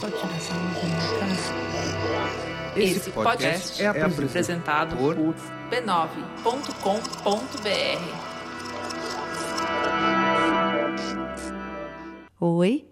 Pode tirar essa Esse podcast é apresentado por b9.com.br. Oi,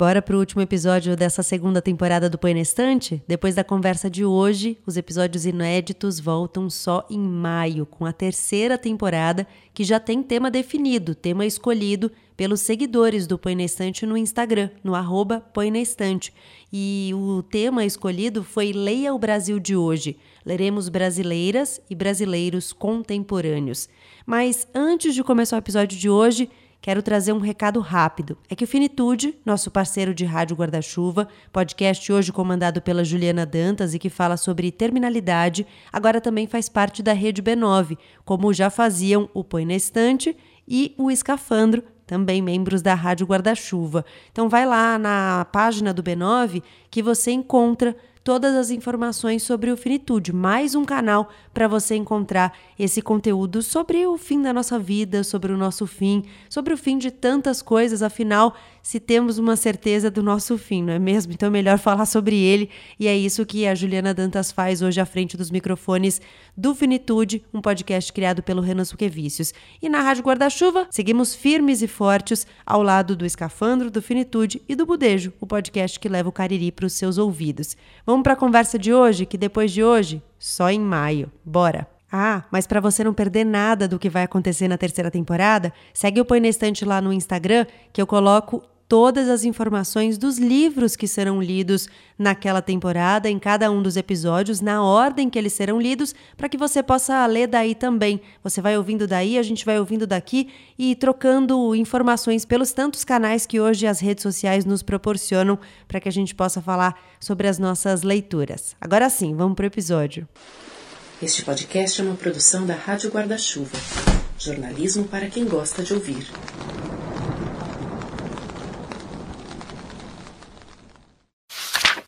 Bora pro último episódio dessa segunda temporada do Põe na Estante? Depois da conversa de hoje, os episódios inéditos voltam só em maio, com a terceira temporada, que já tem tema definido, tema escolhido pelos seguidores do Põe na Estante no Instagram, no arroba Põe na Estante. E o tema escolhido foi Leia o Brasil de hoje. Leremos brasileiras e brasileiros contemporâneos. Mas antes de começar o episódio de hoje, quero trazer um recado rápido. É que o Finitude, nosso parceiro de Rádio Guarda-Chuva, podcast hoje comandado pela Juliana Dantas e que fala sobre terminalidade, agora também faz parte da rede B9, como já faziam o Põe na Estante e o Escafandro, também membros da Rádio Guarda-Chuva. Então vai lá na página do B9 que você encontra todas as informações sobre o Finitude, mais um canal para você encontrar esse conteúdo sobre o fim da nossa vida, sobre o nosso fim, sobre o fim de tantas coisas, afinal, se temos uma certeza do nosso fim, não é mesmo? Então é melhor falar sobre ele e é isso que a Juliana Dantas faz hoje à frente dos microfones do Finitude, um podcast criado pelo Renan Suquevicius. E na Rádio Guarda-Chuva, seguimos firmes e fortes ao lado do Escafandro, do Finitude e do Budejo, o podcast que leva o Cariri para os seus ouvidos. Vamos para a conversa de hoje, que depois de hoje, só em maio. Bora! Ah, mas para você não perder nada do que vai acontecer na terceira temporada, segue o Põe na Estante lá no Instagram, que eu coloco todas as informações dos livros que serão lidos naquela temporada, em cada um dos episódios, na ordem que eles serão lidos, para que você possa ler daí também. Você vai ouvindo daí, a gente vai ouvindo daqui e trocando informações pelos tantos canais que hoje as redes sociais nos proporcionam para que a gente possa falar sobre as nossas leituras. Agora sim, vamos para o episódio. Este podcast é uma produção da Rádio Guarda-Chuva. Jornalismo para quem gosta de ouvir.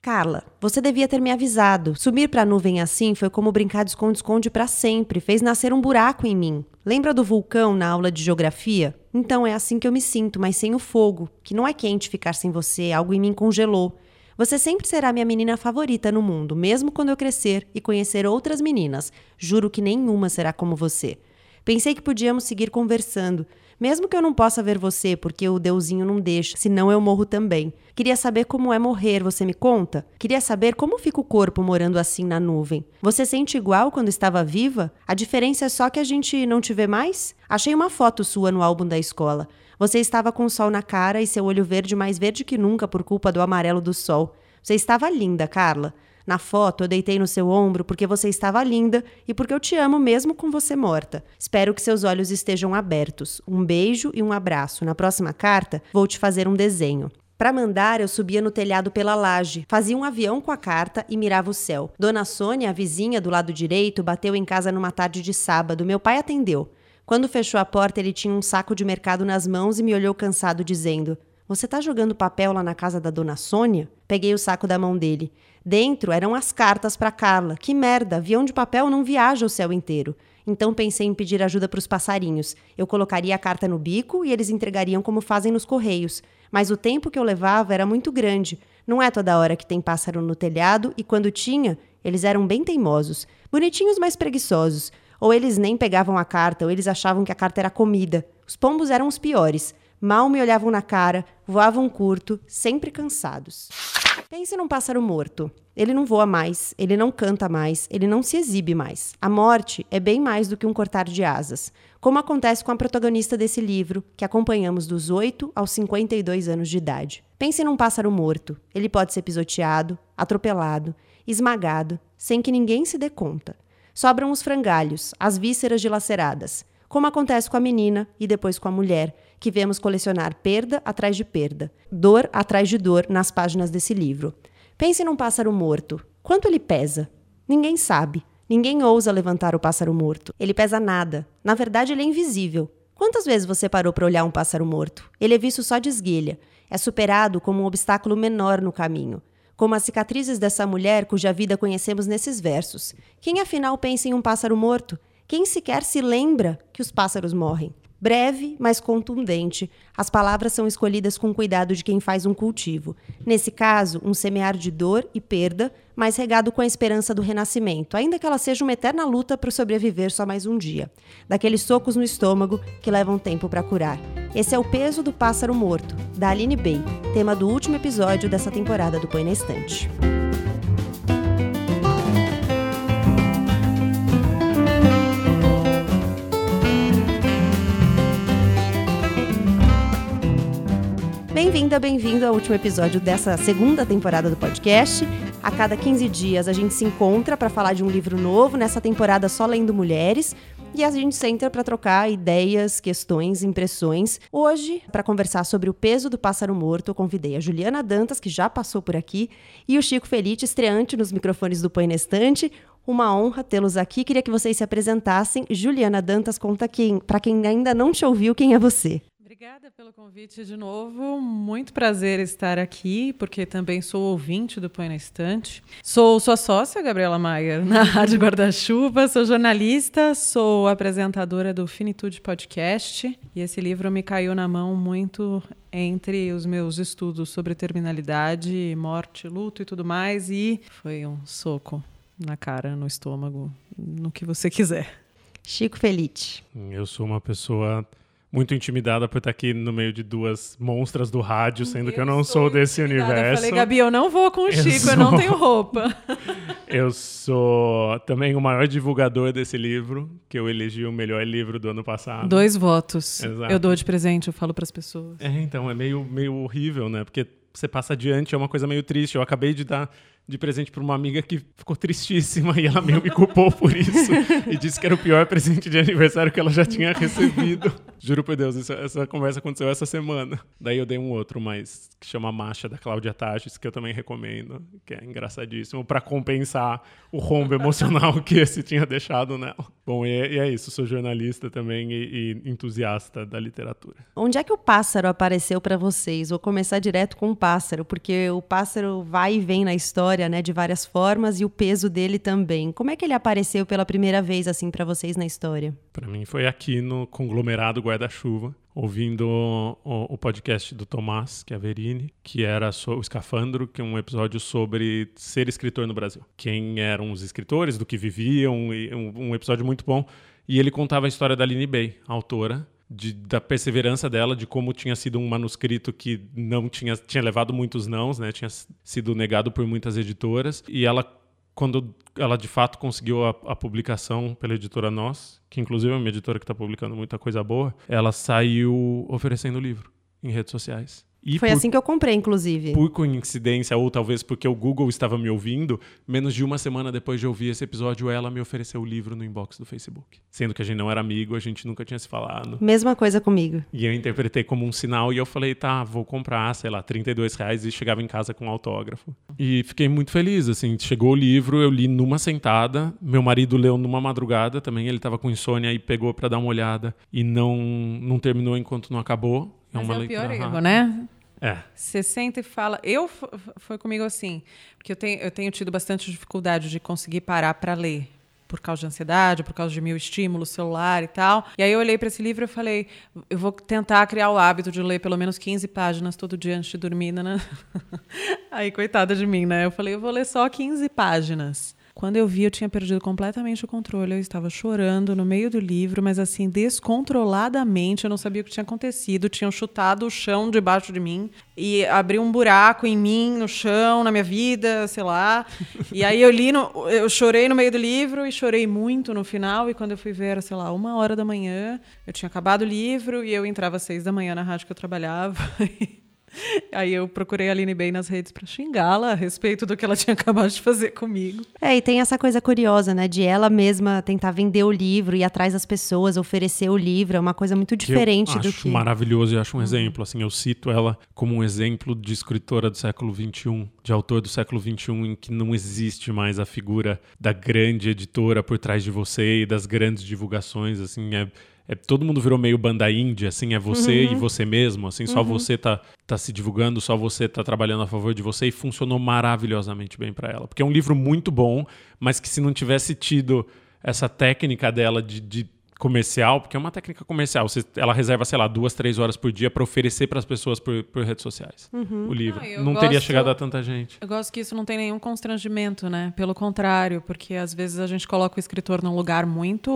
Carla, você devia ter me avisado. Subir para a nuvem assim foi como brincar de esconde-esconde para sempre, fez nascer um buraco em mim. Lembra do vulcão na aula de geografia? Então é assim que eu me sinto, mas sem o fogo, que não é quente ficar sem você, algo em mim congelou. Você sempre será minha menina favorita no mundo, mesmo quando eu crescer e conhecer outras meninas. Juro que nenhuma será como você. Pensei que podíamos seguir conversando, mesmo que eu não possa ver você, porque o deusinho não deixa, senão eu morro também. Queria saber como é morrer, você me conta? Queria saber como fica o corpo morando assim na nuvem. Você sente igual quando estava viva? A diferença é só que a gente não te vê mais? Achei uma foto sua no álbum da escola. Você estava com o sol na cara e seu olho verde mais verde que nunca por culpa do amarelo do sol. Você estava linda, Carla. Na foto, eu deitei no seu ombro porque você estava linda e porque eu te amo mesmo com você morta. Espero que seus olhos estejam abertos. Um beijo e um abraço. Na próxima carta, vou te fazer um desenho. Para mandar, eu subia no telhado pela laje, fazia um avião com a carta e mirava o céu. Dona Sônia, a vizinha do lado direito, bateu em casa numa tarde de sábado. Meu pai atendeu. Quando fechou a porta, ele tinha um saco de mercado nas mãos e me olhou cansado, dizendo: Você tá jogando papel lá na casa da dona Sônia? Peguei o saco da mão dele. Dentro eram as cartas para Carla. Que merda, avião de papel não viaja o céu inteiro. Então pensei em pedir ajuda para os passarinhos. Eu colocaria a carta no bico e eles entregariam como fazem nos correios. Mas o tempo que eu levava era muito grande. Não é toda hora que tem pássaro no telhado e quando tinha, eles eram bem teimosos, bonitinhos, mas preguiçosos. Ou eles nem pegavam a carta, ou eles achavam que a carta era comida. Os pombos eram os piores. Mal me olhavam na cara, voavam curto, sempre cansados. Pense num pássaro morto. Ele não voa mais, ele não canta mais, ele não se exibe mais. A morte é bem mais do que um cortar de asas, como acontece com a protagonista desse livro, que acompanhamos dos 8 aos 52 anos de idade. Pense num pássaro morto. Ele pode ser pisoteado, atropelado, esmagado, sem que ninguém se dê conta. Sobram os frangalhos, as vísceras dilaceradas, como acontece com a menina e depois com a mulher, que vemos colecionar perda atrás de perda, dor atrás de dor nas páginas desse livro. Pense num pássaro morto. Quanto ele pesa? Ninguém sabe. Ninguém ousa levantar o pássaro morto. Ele pesa nada. Na verdade, ele é invisível. Quantas vezes você parou para olhar um pássaro morto? Ele é visto só de esguelha. É superado como um obstáculo menor no caminho. Como as cicatrizes dessa mulher cuja vida conhecemos nesses versos. Quem afinal pensa em um pássaro morto? Quem sequer se lembra que os pássaros morrem? Breve, mas contundente, as palavras são escolhidas com cuidado de quem faz um cultivo. Nesse caso, um semear de dor e perda, mas regado com a esperança do renascimento, ainda que ela seja uma eterna luta para sobreviver só mais um dia. Daqueles socos no estômago que levam tempo para curar. Esse é o peso do pássaro morto, da Aline Bay, tema do último episódio dessa temporada do Põe na Estante. Bem-vinda, bem-vindo ao último episódio dessa segunda temporada do podcast. A cada 15 dias a gente se encontra para falar de um livro novo, nessa temporada só lendo mulheres. E a gente senta para trocar ideias, questões, impressões. Hoje, para conversar sobre o peso do pássaro morto, eu convidei a Juliana Dantas, que já passou por aqui, e o Chico Felite, estreante nos microfones do Põe Nestante. Uma honra tê-los aqui. Queria que vocês se apresentassem. Juliana Dantas, conta quem, para quem ainda não te ouviu, quem é você. Obrigada pelo convite de novo. Muito prazer estar aqui, porque também sou ouvinte do Põe na Estante. Sou sua sócia, Gabriela Maia, na Rádio Guarda-Chuva. Sou jornalista, sou apresentadora do Finitude Podcast. E esse livro me caiu na mão muito entre os meus estudos sobre terminalidade, morte, luto e tudo mais. E foi um soco na cara, no estômago, no que você quiser. Chico Felite. Eu sou uma pessoa muito intimidada por estar aqui no meio de duas monstras do rádio, sendo eu que eu não sou desse intimidada. universo. Eu falei, Gabi, eu não vou com o eu Chico, sou... eu não tenho roupa. eu sou também o maior divulgador desse livro, que eu elegi o melhor livro do ano passado. Dois votos. Exato. Eu dou de presente, eu falo para as pessoas. É, então, é meio, meio horrível, né? Porque você passa adiante, é uma coisa meio triste. Eu acabei de dar de presente para uma amiga que ficou tristíssima e ela meio me culpou por isso e disse que era o pior presente de aniversário que ela já tinha recebido. Juro por Deus, isso, essa conversa aconteceu essa semana. Daí eu dei um outro, mas que chama Marcha da Cláudia Tages, que eu também recomendo, que é engraçadíssimo, para compensar o rombo emocional que esse tinha deixado nela. Bom, e é, e é isso, sou jornalista também e, e, entusiasta da literatura. Onde é que o pássaro apareceu para vocês? Vou começar direto com o pássaro, porque o pássaro vai e vem na história, né, de várias formas e o peso dele também. Como é que ele apareceu pela primeira vez assim para vocês na história? Para mim foi aqui no conglomerado guarda-chuva, ouvindo o, o, podcast do Tomás Chiaverini, que era o Escafandro, que é um episódio sobre ser escritor no Brasil. Quem eram os escritores, do que viviam, um, um episódio muito bom. E ele contava a história da Aline Bay, autora, de, da perseverança dela, de como tinha sido um manuscrito que não tinha, tinha levado muitos nãos, né? Tinha sido negado por muitas editoras. E ela quando ela de fato conseguiu a, a, publicação pela editora Nós, que inclusive é uma editora que está publicando muita coisa boa, ela saiu oferecendo o livro em redes sociais. E Foi por, assim que eu comprei, inclusive. Por coincidência, ou talvez porque o Google estava me ouvindo, menos de uma semana depois de ouvir esse episódio, ela me ofereceu o livro no inbox do Facebook. Sendo que a gente não era amigo, a gente nunca tinha se falado. Mesma coisa comigo. E eu interpretei como um sinal e eu falei, tá, vou comprar, sei lá, 32 reais e chegava em casa com um autógrafo. E fiquei muito feliz, assim, chegou o livro, eu li numa sentada, meu marido leu numa madrugada também, ele estava com insônia e pegou para dar uma olhada e não, não terminou enquanto não acabou. É uma é o pior erro, né? É. Você senta e fala. Eu foi comigo assim, porque eu tenho, eu tenho tido bastante dificuldade de conseguir parar para ler. Por causa de ansiedade, por causa de mil estímulos, celular e tal. E aí eu olhei para esse livro e falei: eu vou tentar criar o hábito de ler pelo menos 15 páginas todo dia antes de dormir, né? aí, coitada de mim, né? Eu falei: eu vou ler só 15 páginas. Quando eu vi, eu tinha perdido completamente o controle. Eu estava chorando no meio do livro, mas assim, descontroladamente. Eu não sabia o que tinha acontecido. Tinham chutado o chão debaixo de mim e abriu um buraco em mim, no chão, na minha vida, sei lá. E aí eu li, no, eu chorei no meio do livro e chorei muito no final. E quando eu fui ver, era, sei lá, uma hora da manhã. Eu tinha acabado o livro e eu entrava às seis da manhã na rádio que eu trabalhava. Aí eu procurei a Aline Bay nas redes para xingá-la a respeito do que ela tinha acabado de fazer comigo. É, e tem essa coisa curiosa, né? De ela mesma tentar vender o livro, ir atrás das pessoas, oferecer o livro. É uma coisa muito diferente do que. Acho maravilhoso e acho um uhum. exemplo. Assim, eu cito ela como um exemplo de escritora do século XXI, de autor do século XXI, em que não existe mais a figura da grande editora por trás de você e das grandes divulgações. Assim, é é, todo mundo virou meio banda índia, assim, é você uhum. e você mesmo, assim, só uhum. você tá, tá se divulgando, só você tá trabalhando a favor de você e funcionou maravilhosamente bem para ela. Porque é um livro muito bom, mas que se não tivesse tido essa técnica dela de, de comercial, porque é uma técnica comercial. Você, ela reserva, sei lá, duas, três horas por dia para oferecer para as pessoas por, por, redes sociais Uhum. o livro. Não, Não, eu teria gosto- chegado a tanta gente. Eu gosto que isso não tem nenhum constrangimento, né? Pelo contrário, porque às vezes a gente coloca o escritor num lugar muito.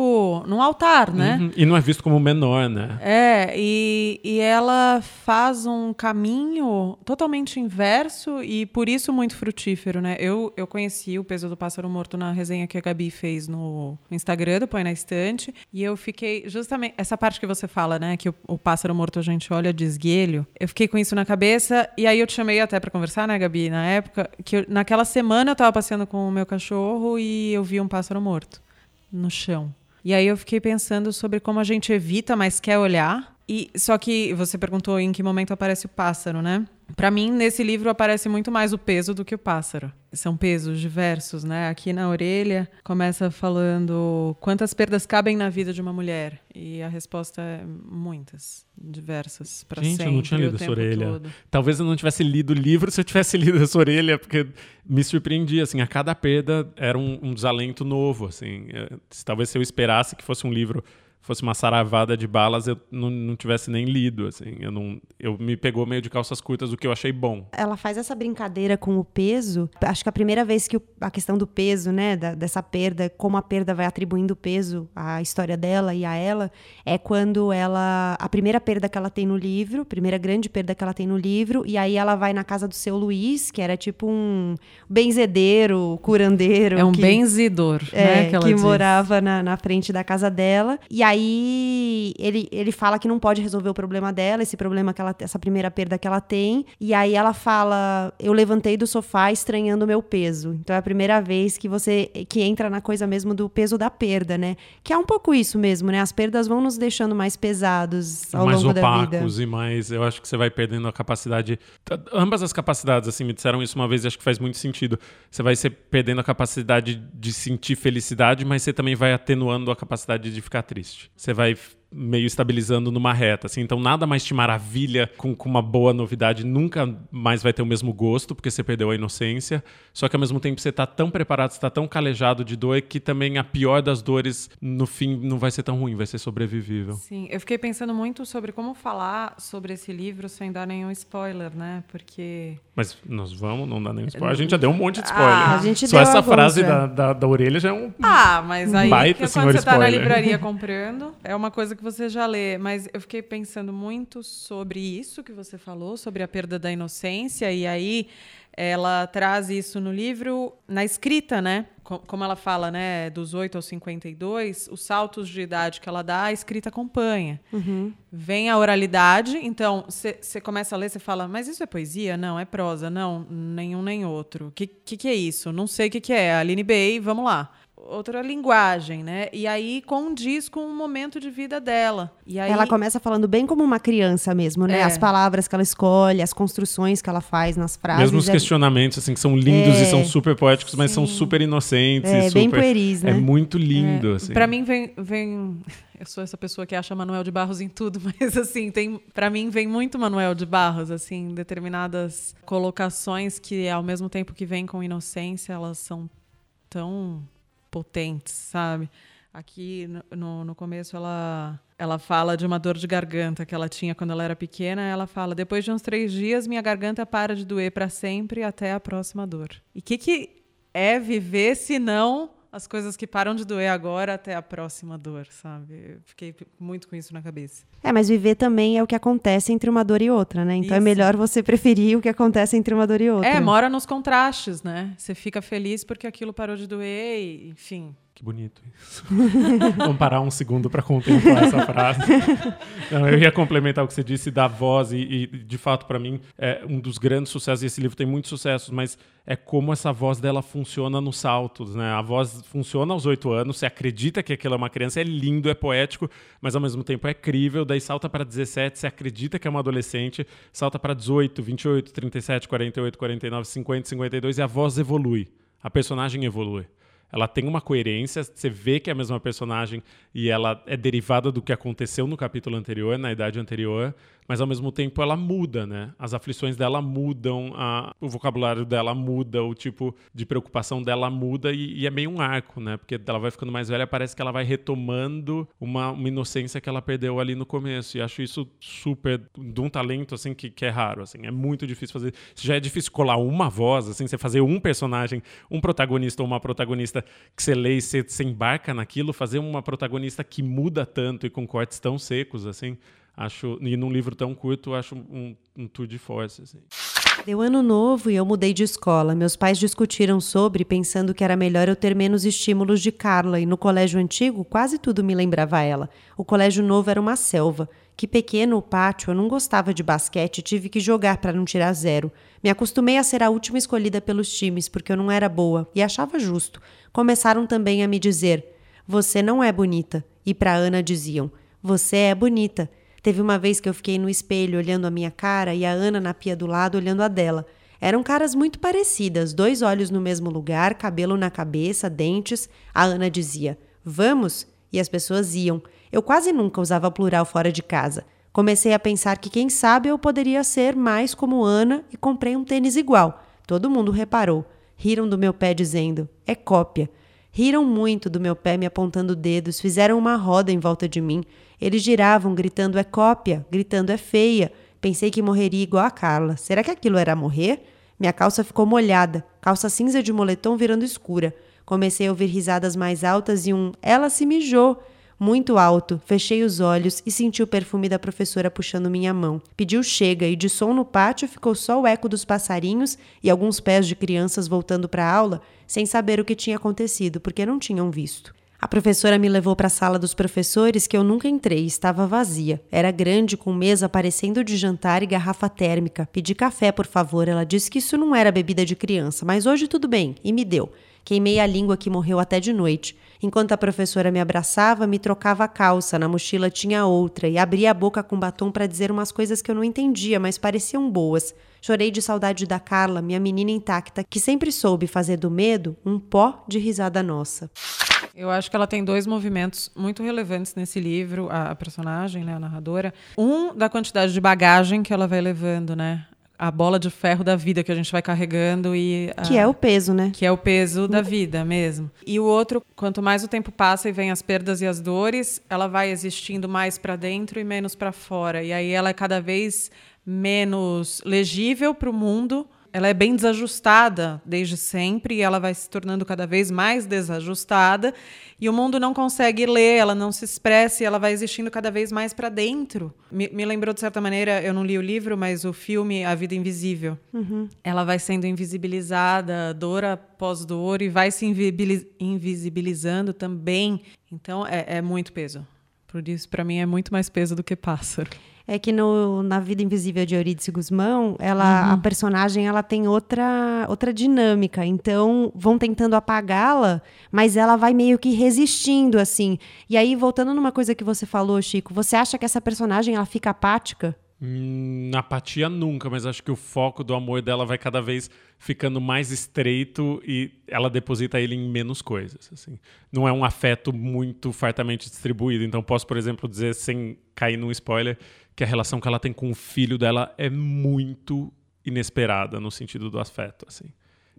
num altar, né? Uhum. E não é visto como menor, né? É, e, e ela faz um caminho totalmente inverso e por isso muito frutífero, né? Eu, eu conheci o Peso do Pássaro Morto na resenha que a Gabi fez no Instagram, do Põe na Estante, e eu fiquei justamente... Essa parte que você fala, né? Que o, o Pássaro Morto a gente olha de esguelho. Eu fiquei com isso na cabeça e aí eu te chamei até pra conversar, né, Gabi? Na época, que eu- naquela semana eu tava passeando com o meu cachorro e eu vi um pássaro morto no chão. E aí eu fiquei pensando sobre como a gente evita, mas quer olhar. E só que você perguntou em que momento aparece o pássaro, né? Pra mim, nesse livro aparece muito mais o peso do que o pássaro. São pesos diversos, né? Aqui na orelha começa falando quantas perdas cabem na vida de uma mulher. E a resposta é muitas, diversas, Gente, sempre. eu não tinha lido essa orelha. todo. Talvez eu não tivesse lido o livro se eu tivesse lido essa orelha, porque me surpreendia, assim, a cada perda era um, um desalento novo, assim. É, talvez se eu esperasse que fosse um livro, fosse uma saravada de balas, eu não, não tivesse nem lido, assim. Eu não, eu me pegou meio de calças curtas, o que eu achei bom. Ela faz essa brincadeira com o peso. Acho que a primeira vez que o- a questão do peso, né, da- dessa perda, como a perda vai atribuindo peso à história dela e a ela, é quando ela. A primeira perda que ela tem no livro, a primeira grande perda que ela tem no livro, e aí ela vai na casa do seu Luiz, que era tipo um benzedeiro, curandeiro. É um que- benzidor, é, né? que, ela diz. morava na, na frente da casa dela. E aí ele, ele fala que não pode resolver o problema dela, esse problema que ela, essa primeira perda que ela tem. E aí ela fala: Eu levantei do sofá estranhando o meu peso. Então é a primeira vez que você que entra na coisa mesmo do peso da perda, né? Que é um pouco isso mesmo, né? As perdas vão nos deixando mais pesados ao mais longo da vida. opacos e mais. Eu acho que você vai perdendo a capacidade. Ambas as capacidades, assim, me disseram isso uma vez e acho que faz muito sentido. Você vai ser perdendo a capacidade de sentir felicidade, mas você também vai atenuando a capacidade de ficar triste. Você vai meio estabilizando numa reta, assim. Então nada mais te maravilha com, com uma boa novidade, nunca mais vai ter o mesmo gosto, porque você perdeu a inocência. Só que ao mesmo tempo você tá tão preparado, você tá tão calejado de dor que também a pior das dores, no fim, não vai ser tão ruim, vai ser sobrevivível. Sim, eu fiquei pensando muito sobre como falar sobre esse livro sem dar nenhum spoiler, né? Porque. Mas nós vamos, não dá nenhum spoiler. A gente já deu um monte de spoiler. Ah, a gente Só deu essa alguns, frase é. da, da, da orelha já é um. Ah, mas aí Baita senhor quando você tá na livraria comprando, é uma coisa que você já lê. Mas eu fiquei pensando muito sobre isso que você falou, sobre a perda da inocência, e aí ela traz isso no livro, na escrita, né? Co- Como ela fala, né, dos 8 aos 52, os saltos de idade que ela dá, a escrita acompanha. Vem a oralidade, então você começa a ler, você fala, mas isso é poesia? Não, é prosa. Não, nenhum nem outro. O que, que, que é isso? Não sei o que, que é. Aline Bey, vamos lá. Outra linguagem, né? E aí condiz com o momento de vida dela. E aí, Ela começa falando bem como uma criança mesmo, né? É. As palavras que ela escolhe, as construções que ela faz nas frases. Mesmo os é- questionamentos, assim, que são lindos É. e são super poéticos, mas são super inocentes. É, e bem super... pueris, né? É muito lindo, assim. Pra mim vem, vem. Eu sou essa pessoa que acha Manuel de Barros em tudo, mas assim, tem. Para mim vem muito Manuel de Barros, assim, determinadas colocações que, ao mesmo tempo que vêm com inocência, elas são tão potentes, sabe? Aqui no- no, começo ela. Ela fala de uma dor de garganta que ela tinha quando ela era pequena. Ela fala: depois de uns três dias, minha garganta para de doer para sempre até a próxima dor. E o que, que é viver se não as coisas que param de doer agora até a próxima dor, sabe? Eu fiquei muito com isso na cabeça. É, mas viver também é o que acontece entre uma dor e outra, né? Então é Isso. melhor você preferir o que acontece entre uma dor e outra. É, mora nos contrastes, né? Você fica feliz porque aquilo parou de doer e, enfim. Que bonito isso. Vamos parar um segundo para contemplar essa frase. Não, eu ia complementar o que você disse da voz e, e, de fato, para mim, é um dos grandes sucessos. E esse livro tem muitos sucessos, mas é como essa voz dela funciona nos saltos, né? A voz funciona aos oito anos, você acredita que aquilo é uma criança, é lindo, é poético, mas ao mesmo tempo é crível. Daí salta para 17, você acredita que é uma adolescente, salta para 18, 28, 37, 48, 49, 50, 52 e a voz evolui. A personagem evolui ela tem uma coerência, você vê que é a mesma personagem e ela é derivada do que aconteceu no capítulo anterior, na idade anterior, mas ao mesmo tempo ela muda, né? As aflições dela mudam, a, o vocabulário dela muda, o tipo de preocupação dela muda e, e, é meio um arco, né? Porque ela vai ficando mais velha, parece que ela vai retomando uma, uma inocência que ela perdeu ali no começo. E acho isso super de um talento assim que, que é raro, assim. É muito difícil fazer. Já é difícil colar uma voz, assim, você fazer um personagem, um protagonista ou uma protagonista que você lê e você, você embarca naquilo, fazer uma protagonista que muda tanto e com cortes tão secos, assim, acho, e num livro tão curto, acho um, um tour de força, assim. Deu ano novo e eu mudei de escola. Meus pais discutiram sobre, pensando que era melhor eu ter menos estímulos de Carla, e no colégio antigo quase tudo me lembrava ela. O colégio novo era uma selva. Que pequeno o pátio, eu não gostava de basquete, tive que jogar para não tirar zero. Me acostumei a ser a última escolhida pelos times, porque eu não era boa, e achava justo. Começaram também a me dizer: Você não é bonita. E para Ana diziam: Você é bonita. Teve uma vez que eu fiquei no espelho olhando a minha cara e a Ana na pia do lado olhando a dela. Eram caras muito parecidas, dois olhos no mesmo lugar, cabelo na cabeça, dentes. A Ana dizia: Vamos? E as pessoas iam. Eu quase nunca usava plural fora de casa. Comecei a pensar que, quem sabe, eu poderia ser mais como Ana e comprei um tênis igual. Todo mundo reparou. Riram do meu pé dizendo: É cópia. Riram muito do meu pé me apontando dedos, fizeram uma roda em volta de mim. Eles giravam, gritando é cópia, gritando é feia. Pensei que morreria igual a Carla. Será que aquilo era morrer? Minha calça ficou molhada, calça cinza de moletom virando escura. Comecei a ouvir risadas mais altas e um ela se mijou. Muito alto, fechei os olhos e senti o perfume da professora puxando minha mão. Pediu chega e de som no pátio ficou só o eco dos passarinhos e alguns pés de crianças voltando para a aula, sem saber o que tinha acontecido, porque não tinham visto. A professora me levou para a sala dos professores que eu nunca entrei, estava vazia. Era grande, com mesa parecendo de jantar e garrafa térmica. Pedi café, por favor. Ela disse que isso não era bebida de criança, mas hoje tudo bem, e me deu. Queimei a língua que morreu até de noite. Enquanto a professora me abraçava, me trocava a calça, na mochila tinha outra, e abria a boca com batom para dizer umas coisas que eu não entendia, mas pareciam boas. Chorei de saudade da Carla, minha menina intacta, que sempre soube fazer do medo um pó de risada nossa. Eu acho que ela tem dois movimentos muito relevantes nesse livro, a, personagem, né, a narradora. Um, da quantidade de bagagem que ela vai levando, né? A bola de ferro da vida que a gente vai carregando e. A, que é o peso, né? Que é o peso da vida mesmo. E o outro, quanto mais o tempo passa e vem as perdas e as dores, ela vai existindo mais para dentro e menos para fora. E aí ela é cada vez menos legível para o mundo ela é bem desajustada desde sempre e ela vai se tornando cada vez mais desajustada e o mundo não consegue ler, ela não se expressa e ela vai existindo cada vez mais para dentro. Me, me, lembrou de certa maneira, eu não li o livro, mas o filme A Vida Invisível. Uhum. Ela vai sendo invisibilizada, dor após dor e vai se invisibilizando também. Então é, é muito peso. Por isso, para mim, é muito mais peso do que pássaro é que no, na Vida Invisível de Eurídice Guzmão, ela, uhum. a personagem ela tem outra, outra dinâmica. Então, vão tentando apagá-la, mas ela vai meio que resistindo, assim. E aí, voltando numa coisa que você falou, Chico, você acha que essa personagem ela fica apática? Hum, apatia nunca, mas acho que o foco do amor dela vai cada vez ficando mais estreito e ela deposita ele em menos coisas. Assim. Não é um afeto muito fartamente distribuído. Então, posso, por exemplo, dizer, sem cair num spoiler, que a relação que ela tem com o filho dela é muito inesperada no sentido do afeto, assim.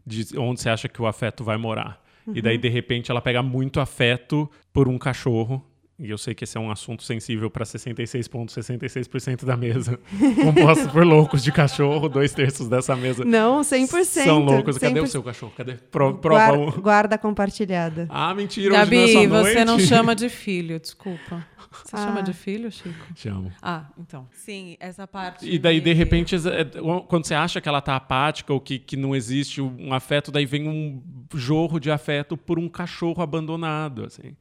De onde você acha que o afeto vai morar. Uhum. E daí, uhum. de repente, ela pega muito afeto por um cachorro e eu sei que esse é um assunto sensível para 66,66% ,66 da mesa, composto por loucos de cachorro, dois terços dessa mesa. Não, 100%. São loucos. Cadê 100%. o seu cachorro? Cadê? Pro, prova guarda, um. Guarda compartilhada. Ah, mentira. Gabi, hoje não é você não chama de filho, desculpa. Você ah. chama de filho, Chico? Chamo. Ah, então. Sim, essa parte. E daí, de, repente, é, quando você acha que ela tá apática ou que, que não existe um afeto, daí vem um jorro de afeto por um cachorro abandonado, assim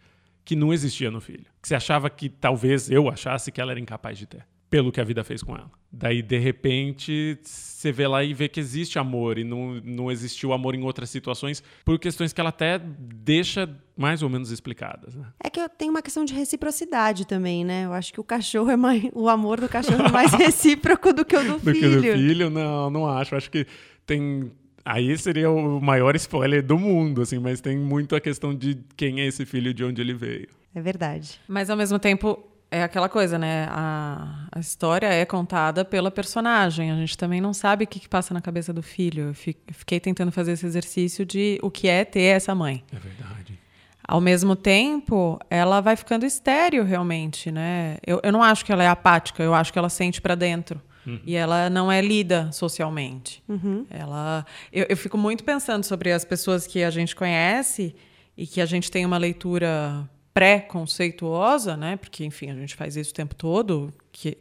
que não existia no filho. Que você achava que talvez eu achasse que ela era incapaz de ter, pelo que a vida fez com ela. Daí, de repente, você vê lá e vê que existe amor e não, não existiu amor em outras situações por questões que ela até deixa mais ou menos explicadas. Né? É que tem uma questão de reciprocidade também, né? Eu acho que o cachorro é mais. O amor do cachorro é mais recíproco do que o do, do filho. Do que do filho, não, não acho. Acho que tem Aí seria o maior spoiler do mundo, assim, mas tem muito a questão de quem é esse filho e de onde ele veio. É verdade. Mas ao mesmo tempo, é aquela coisa, né? A, a história é contada pela personagem. A gente também não sabe o que, que passa na cabeça do filho. Eu fiquei tentando fazer esse exercício de o que é ter essa mãe. É verdade. Ao mesmo tempo, ela vai ficando estéreo realmente, né? Eu, eu não acho que ela é apática, eu acho que ela sente para dentro. Uhum. E ela não é lida socialmente. Uhum. Ela, eu, eu fico muito pensando sobre as pessoas que a gente conhece e que a gente tem uma leitura pré-conceituosa, né? Porque, enfim, a gente faz isso o tempo todo,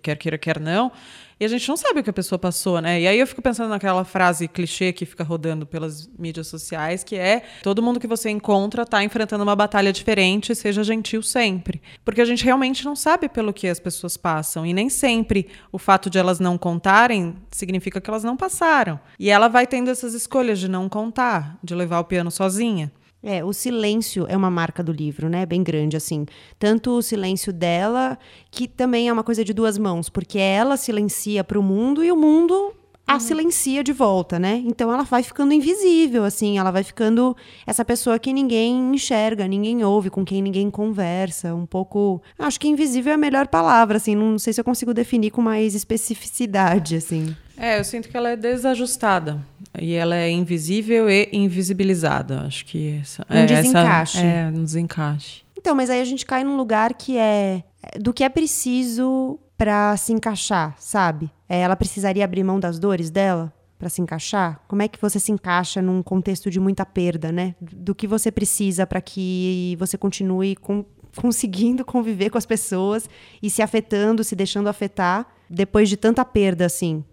quer queira, quer não, e a gente não sabe o que a pessoa passou, né? E aí eu fico pensando naquela frase clichê que fica rodando pelas mídias sociais, que é todo mundo que você encontra está enfrentando uma batalha diferente, seja gentil sempre. Porque a gente realmente não sabe pelo que as pessoas passam, e nem sempre o fato de elas não contarem significa que elas não passaram. E ela vai tendo essas escolhas de não contar, de levar o piano sozinha. É, o silêncio é uma marca do livro, né? Bem grande, assim. Tanto o silêncio dela, que também é uma coisa de duas mãos, porque ela silencia para o mundo e o mundo a uhum. silencia de volta, né? Então ela vai ficando invisível, assim, ela vai ficando essa pessoa que ninguém enxerga, ninguém ouve, com quem ninguém conversa, um pouco. Acho que invisível é a melhor palavra, assim, não sei se eu consigo definir com mais especificidade, assim. É, eu sinto que ela é desajustada. E ela é invisível e invisibilizada. Acho que essa, um é, desencaixe. Essa, é, um desencaixe. Então, mas aí a gente cai num lugar que é do que é preciso para se encaixar, sabe? É, ela precisaria abrir mão das dores dela para se encaixar? Como é que você se encaixa num contexto de muita perda, né? Do que você precisa para que você continue com, conseguindo conviver com as pessoas e se afetando, se deixando afetar depois de tanta perda assim?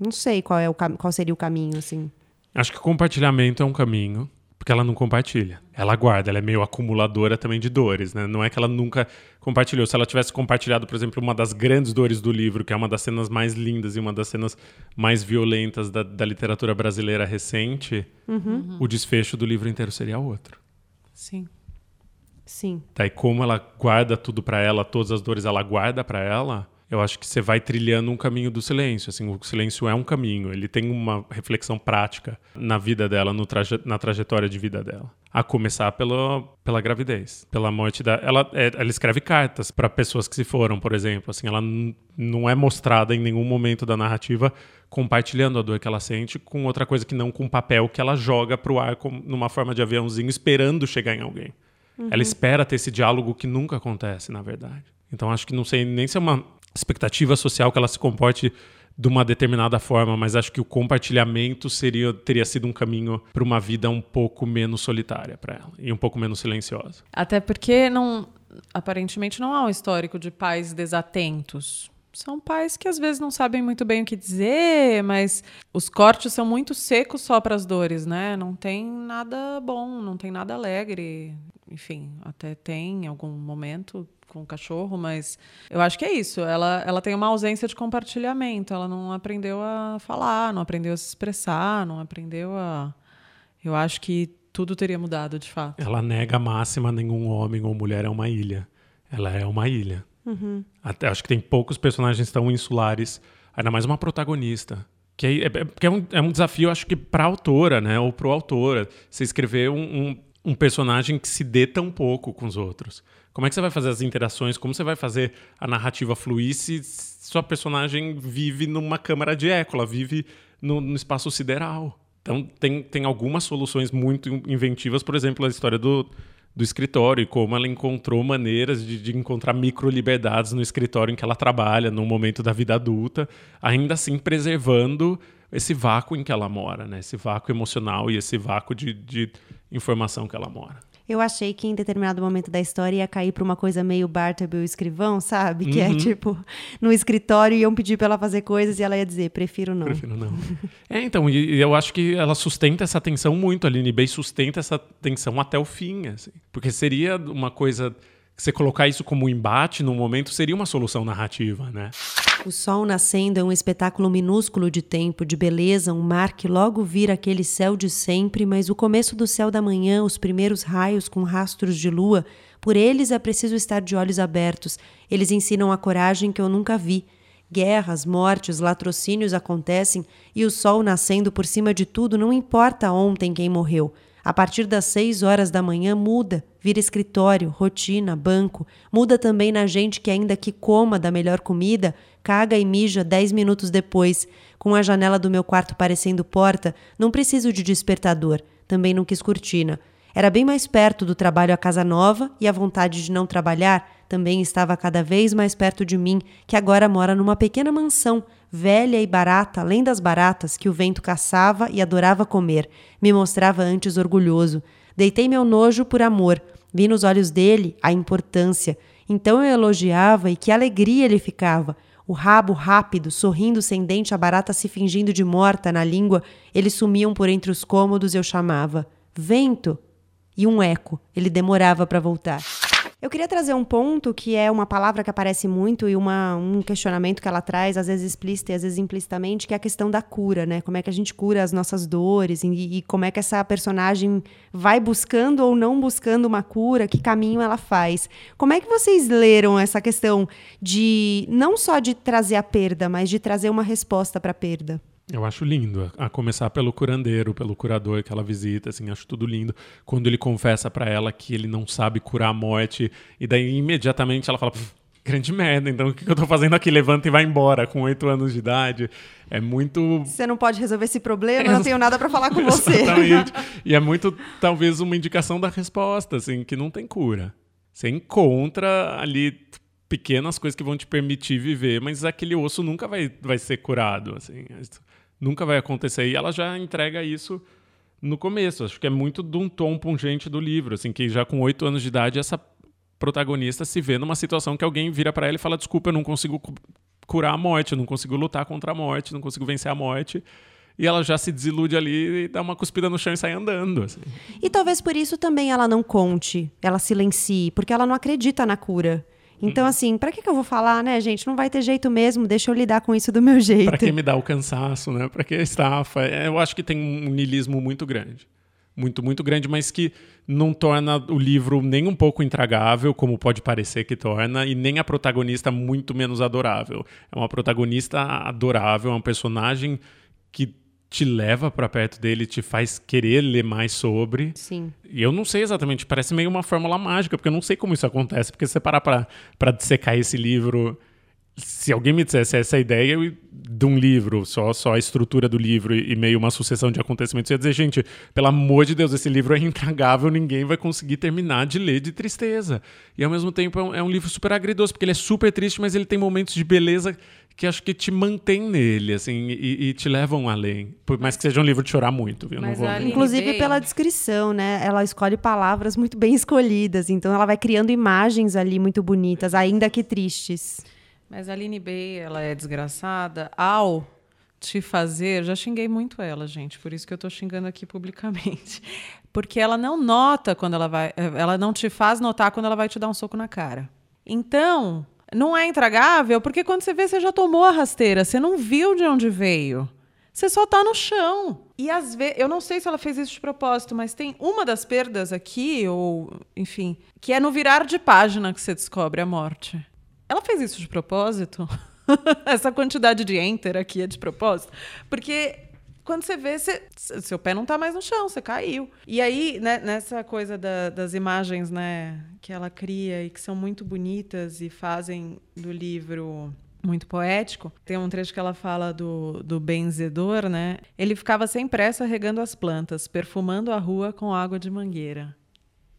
Não sei qual, é o, qual seria o caminho, assim. Acho que compartilhamento é um caminho, porque ela não compartilha. Ela guarda, ela é meio acumuladora também de dores, né? Não é que ela nunca compartilhou. Se ela tivesse compartilhado, por exemplo, uma das grandes dores do livro, que é uma das cenas mais lindas e uma das cenas mais violentas da, da literatura brasileira recente, uhum. o desfecho do livro inteiro seria outro. Sim. Sim. Daí, como ela guarda tudo para ela, todas as dores ela guarda para ela, eu acho que você vai trilhando um caminho do silêncio. Assim, o silêncio é um caminho, ele tem uma reflexão prática na vida dela, traje na trajetória de vida dela. A começar pela, pela gravidez, pela morte da. Ela, é, ela escreve cartas para pessoas que se foram, por exemplo. Assim, ela não é mostrada em nenhum momento da narrativa compartilhando a dor que ela sente com outra coisa que não com papel que ela joga para o ar como, numa forma de aviãozinho, esperando chegar em alguém. Uhum. Ela espera ter esse diálogo que nunca acontece, na verdade. Então acho que não sei nem se é uma expectativa social que ela se comporte de uma determinada forma, mas acho que o compartilhamento seria teria sido um caminho para uma vida um pouco menos solitária para ela e um pouco menos silenciosa. Até porque não aparentemente não há um histórico de pais desatentos. São pais que às vezes não sabem muito bem o que dizer, mas os cortes são muito secos só para as dores, né? Não tem nada bom, não tem nada alegre. Enfim, até tem em algum momento com o cachorro, mas eu acho que é isso. Ela, ela tem uma ausência de compartilhamento. Ela não aprendeu a falar, não aprendeu a se expressar, não aprendeu a. Eu acho que tudo teria mudado de fato. Ela nega a máxima: nenhum homem ou mulher é uma ilha. Ela é uma ilha. Uhum. Até, acho que tem poucos personagens tão insulares, ainda mais uma protagonista. Que é, é, é, um, é um desafio, acho que, para a autora, né? Ou para o autor. Você escrever um, um, um personagem que se dê tão pouco com os outros. Como é que você vai fazer as interações? Como você vai fazer a narrativa fluir se sua personagem vive numa câmara de eco, ela vive no, no espaço sideral? Então, tem, tem algumas soluções muito inventivas, por exemplo, a história do, do escritório e como ela encontrou maneiras de, de encontrar micro-liberdades no escritório em que ela trabalha, no momento da vida adulta, ainda assim preservando esse vácuo em que ela mora, né? esse vácuo emocional e esse vácuo de, de informação que ela mora. Eu achei que em determinado momento da história ia cair para uma coisa meio Bartleby escrivão, sabe? Que é uhum. é tipo, no escritório iam pedir para ela fazer coisas e ela ia dizer, prefiro não. Prefiro não. é, então, e, e, eu acho que ela sustenta essa tensão muito, a Aline Bay sustenta essa tensão até o fim, assim. Porque seria uma coisa você colocar isso como embate num momento seria uma solução narrativa, né? O sol nascendo é um espetáculo minúsculo de tempo, de beleza, um mar que logo vira aquele céu de sempre, mas o começo do céu da manhã, os primeiros raios com rastros de lua, por eles é preciso estar de olhos abertos. Eles ensinam a coragem que eu nunca vi. Guerras, mortes, latrocínios acontecem e o sol nascendo por cima de tudo não importa ontem quem morreu. A partir das seis horas da manhã muda, vira escritório, rotina, banco. Muda também na gente que, ainda que coma da melhor comida, caga e mija dez minutos depois. Com a janela do meu quarto parecendo porta, não preciso de despertador. Também não quis cortina. Era bem mais perto do trabalho à casa nova e a vontade de não trabalhar também estava cada vez mais perto de mim, que agora mora numa pequena mansão, velha e barata, além das baratas que o vento caçava e adorava comer. Me mostrava antes orgulhoso. Deitei meu nojo por amor. Vi nos olhos dele a importância. Então eu elogiava e que alegria ele ficava. O rabo rápido, sorrindo sem dente, a barata se fingindo de morta na língua, eles sumiam por entre os cômodos, eu chamava. Vento! E um eco. Ele demorava para voltar. Eu queria trazer um ponto que é uma palavra que aparece muito e uma, um questionamento que ela traz, às vezes explícita e às vezes implicitamente, que é a questão da cura, né? Como é que a gente cura as nossas dores e, e como é que essa personagem vai buscando ou não buscando uma cura, que caminho ela faz. Como é que vocês leram essa questão de não só de trazer a perda, mas de trazer uma resposta para a perda? Eu acho lindo, a começar pelo curandeiro, pelo curador que ela visita, assim, acho tudo lindo. Quando ele confessa para ela que ele não sabe curar a morte, e daí imediatamente ela fala, grande merda, então o que eu tô fazendo aqui? Levanta e vai embora com oito anos de idade. É muito. Você não pode resolver esse problema, eu não tenho nada para falar com você. Exatamente. e é muito, talvez, uma indicação da resposta, assim, que não tem cura. Você encontra ali pequenas coisas que vão te permitir viver, mas aquele osso nunca vai, vai ser curado, assim nunca vai acontecer. E ela já entrega isso no começo. Acho que é muito de um tom pungente do livro, assim, que já com oito anos de idade essa protagonista se vê numa situação que alguém vira para ela e fala: "Desculpa, eu não consigo curar a morte, eu não consigo lutar contra a morte, não consigo vencer a morte". E ela já se desilude ali e dá uma cuspida no chão e sai andando. Assim. E talvez por isso também ela não conte, ela silencie, porque ela não acredita na cura. Então, uhum. assim, para que, que eu vou falar, né, gente? Não vai ter jeito mesmo, deixa eu lidar com isso do meu jeito. Para que me dá o cansaço, né? Para que a estafa? É, eu acho que tem um niilismo muito grande. Muito, muito grande, mas que não torna o livro nem um pouco intragável, como pode parecer que torna, e nem a protagonista muito menos adorável. É uma protagonista adorável, é um personagem que te leva para perto dele, te faz querer ler mais sobre. Sim. E eu não sei exatamente, parece meio uma fórmula mágica, porque eu não sei como isso acontece, porque se você parar para dissecar esse livro se alguém me dissesse essa ideia de um livro, só, só a estrutura do livro e, meio uma sucessão de acontecimentos, eu ia dizer, gente, pelo amor de Deus, esse livro é intragável, ninguém vai conseguir terminar de ler de tristeza. E ao mesmo tempo é um, é um livro super agridoce, porque ele é super triste, mas ele tem momentos de beleza que acho que te mantém nele, assim, e, e, te levam além. Por mais que seja um livro de chorar muito, viu? Mas Inclusive pela descrição, né? Ela escolhe palavras muito bem escolhidas, então ela vai criando imagens ali muito bonitas, ainda que tristes. Mas a Aline B, ela é desgraçada ao te fazer. Já xinguei muito ela, gente, por isso que eu estou xingando aqui publicamente. Porque ela não nota quando ela vai. Ela não te faz notar quando ela vai te dar um soco na cara. Então, não é intragável, porque quando você vê, você já tomou a rasteira, você não viu de onde veio. Você só tá no chão. E às vezes, eu não sei se ela fez isso de propósito, mas tem uma das perdas aqui, ou enfim, que é no virar de página que você descobre a morte. Ela fez isso de propósito? Essa quantidade de enter aqui é de propósito? Porque quando você vê, você, seu pé não está mais no chão, você caiu. E aí, né, nessa coisa da, das imagens né, que ela cria e que são muito bonitas e fazem do livro muito poético. Tem um trecho que ela fala do, do benzedor, né? Ele ficava sem pressa regando as plantas, perfumando a rua com água de mangueira.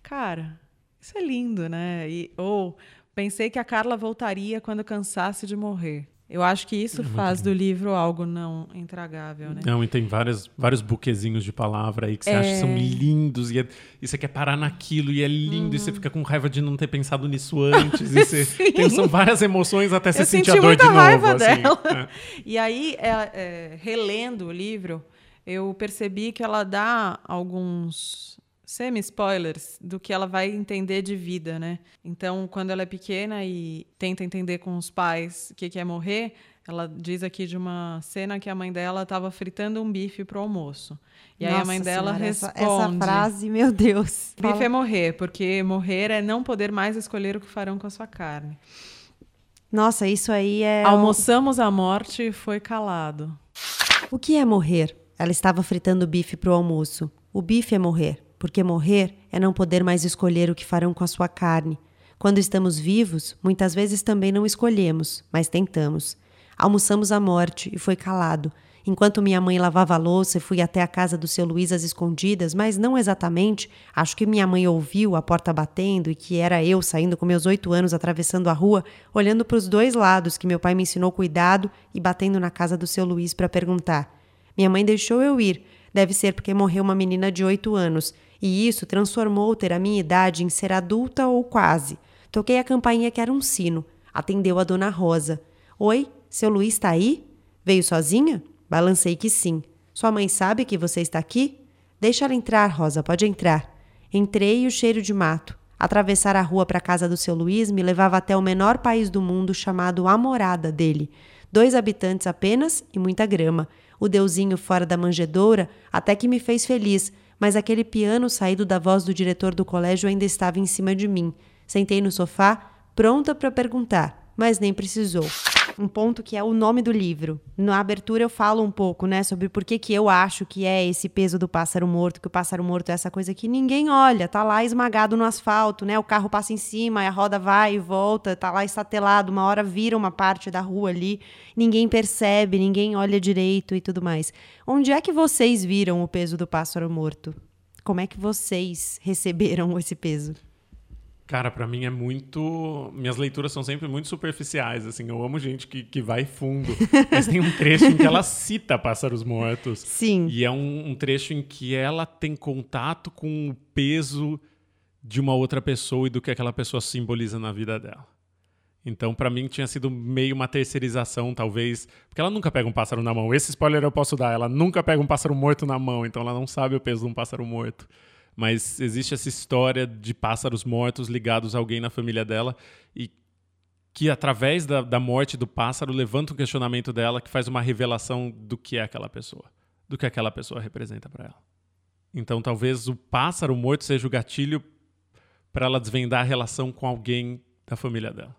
Cara, isso é lindo, né? E, ou Pensei que a Carla voltaria quando cansasse de morrer. Eu acho que isso é faz do livro algo não intragável, né? Não, e tem vários, vários buquezinhos de palavra aí que você é... acha que são lindos e, é, e, você quer parar naquilo e é lindo uhum. e você uhum. fica com raiva de não ter pensado nisso antes. e você, tem, são várias emoções até você sentir a dor de novo. Raiva assim, dela. É. E aí, é, é, relendo o livro, eu percebi que ela dá alguns semi-spoilers do que ela vai entender de vida, né? Então, quando ela é pequena e tenta entender com os pais o que, que é morrer, ela diz aqui de uma cena que a mãe dela estava fritando um bife pro almoço. E Nossa aí a mãe dela senhora, responde... Essa, essa, frase, meu Deus. Bife Fala. é morrer, porque morrer é não poder mais escolher o que farão com a sua carne. Nossa, isso aí é. Almoçamos a morte e foi calado. O que é morrer? Ela estava fritando bife para o almoço. O bife é morrer, porque morrer é não poder mais escolher o que farão com a sua carne. Quando estamos vivos, muitas vezes também não escolhemos, mas tentamos. Almoçamos a morte e foi calado. Enquanto minha mãe lavava a louça, fui até a casa do seu Luiz às escondidas, mas não exatamente. Acho que minha mãe ouviu a porta batendo e que era eu saindo com meus oito anos atravessando a rua, olhando para os dois lados que meu pai me ensinou cuidado e batendo na casa do seu Luiz para perguntar. Minha mãe deixou eu ir. Deve ser porque morreu uma menina de oito anos, e isso transformou ter a minha idade em ser adulta ou quase. Toquei a campainha que era um sino. Atendeu a dona Rosa. Oi, seu Luiz está aí? Veio sozinha? Balancei que sim. Sua mãe sabe que você está aqui? Deixa ela entrar, Rosa, pode entrar. Entrei e o cheiro de mato. Atravessar a rua para a casa do seu Luiz me levava até o menor país do mundo chamado A Morada dele. Dois habitantes apenas e muita grama. O deusinho fora da manjedoura até que me fez feliz, mas aquele piano saído da voz do diretor do colégio ainda estava em cima de mim. Sentei no sofá, pronta para perguntar, mas nem precisou um ponto que é o nome do livro. Na abertura eu falo um pouco, né, sobre por que, que eu acho que é esse peso do pássaro morto, que o pássaro morto é essa coisa que ninguém olha, tá lá esmagado no asfalto, né? O carro passa em cima, a roda vai e volta, tá lá estatelado, uma hora vira uma parte da rua ali, ninguém percebe, ninguém olha direito e tudo mais. Onde é que vocês viram o peso do pássaro morto? Como é que vocês receberam esse peso? Cara, para mim é muito. Minhas leituras são sempre muito superficiais, assim. Eu amo gente que, que vai fundo. Mas tem um trecho em que ela cita Pássaros Mortos. Sim. E é um, um trecho em que ela tem contato com o peso de uma outra pessoa e do que aquela pessoa simboliza na vida dela. Então, para mim, tinha sido meio uma terceirização, talvez. Porque ela nunca pega um pássaro na mão. Esse spoiler eu posso dar. Ela nunca pega um pássaro morto na mão, então ela não sabe o peso de um pássaro morto mas existe essa história de pássaros mortos ligados a alguém na família dela e que através da, da morte do pássaro levanta um questionamento dela que faz uma revelação do que é aquela pessoa, do que aquela pessoa representa para ela. Então talvez o pássaro morto seja o gatilho para ela desvendar a relação com alguém da família dela.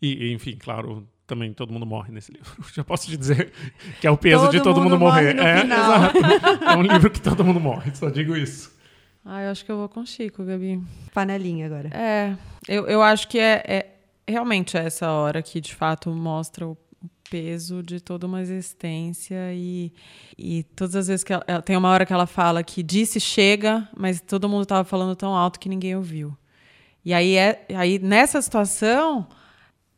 E, enfim, claro, também todo mundo morre nesse livro. Já posso te dizer que é o peso todo de todo mundo, mundo morrer. Morre é, exato. É um livro que todo mundo morre, só digo isso. Ah, eu acho que eu vou com Chico, Gabi. Panelinha agora. É, eu, eu acho que é, é realmente é essa hora que de fato mostra o peso de toda uma existência e, e todas as vezes que ela, ela, tem uma hora que ela fala que disse chega, mas todo mundo estava falando tão alto que ninguém ouviu. E aí é aí nessa situação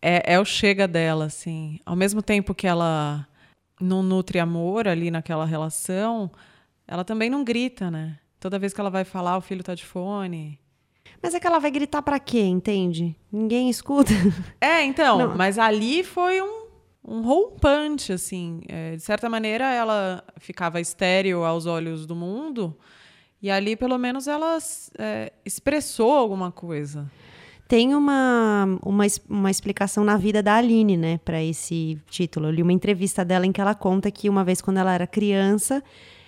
é, é o chega dela assim, ao mesmo tempo que ela não nutre amor ali naquela relação, ela também não grita, né? Toda vez que ela vai falar, o filho tá de fone. Mas é que ela vai gritar para quê, entende? Ninguém escuta. É, então, Não. mas ali foi um, um rompante, assim. É, de certa maneira, ela ficava estéril aos olhos do mundo, e ali, pelo menos, ela é, expressou alguma coisa. Tem uma, uma, uma explicação na vida da Aline, né, para esse título. Eu li uma entrevista dela em que ela conta que uma vez quando ela era criança,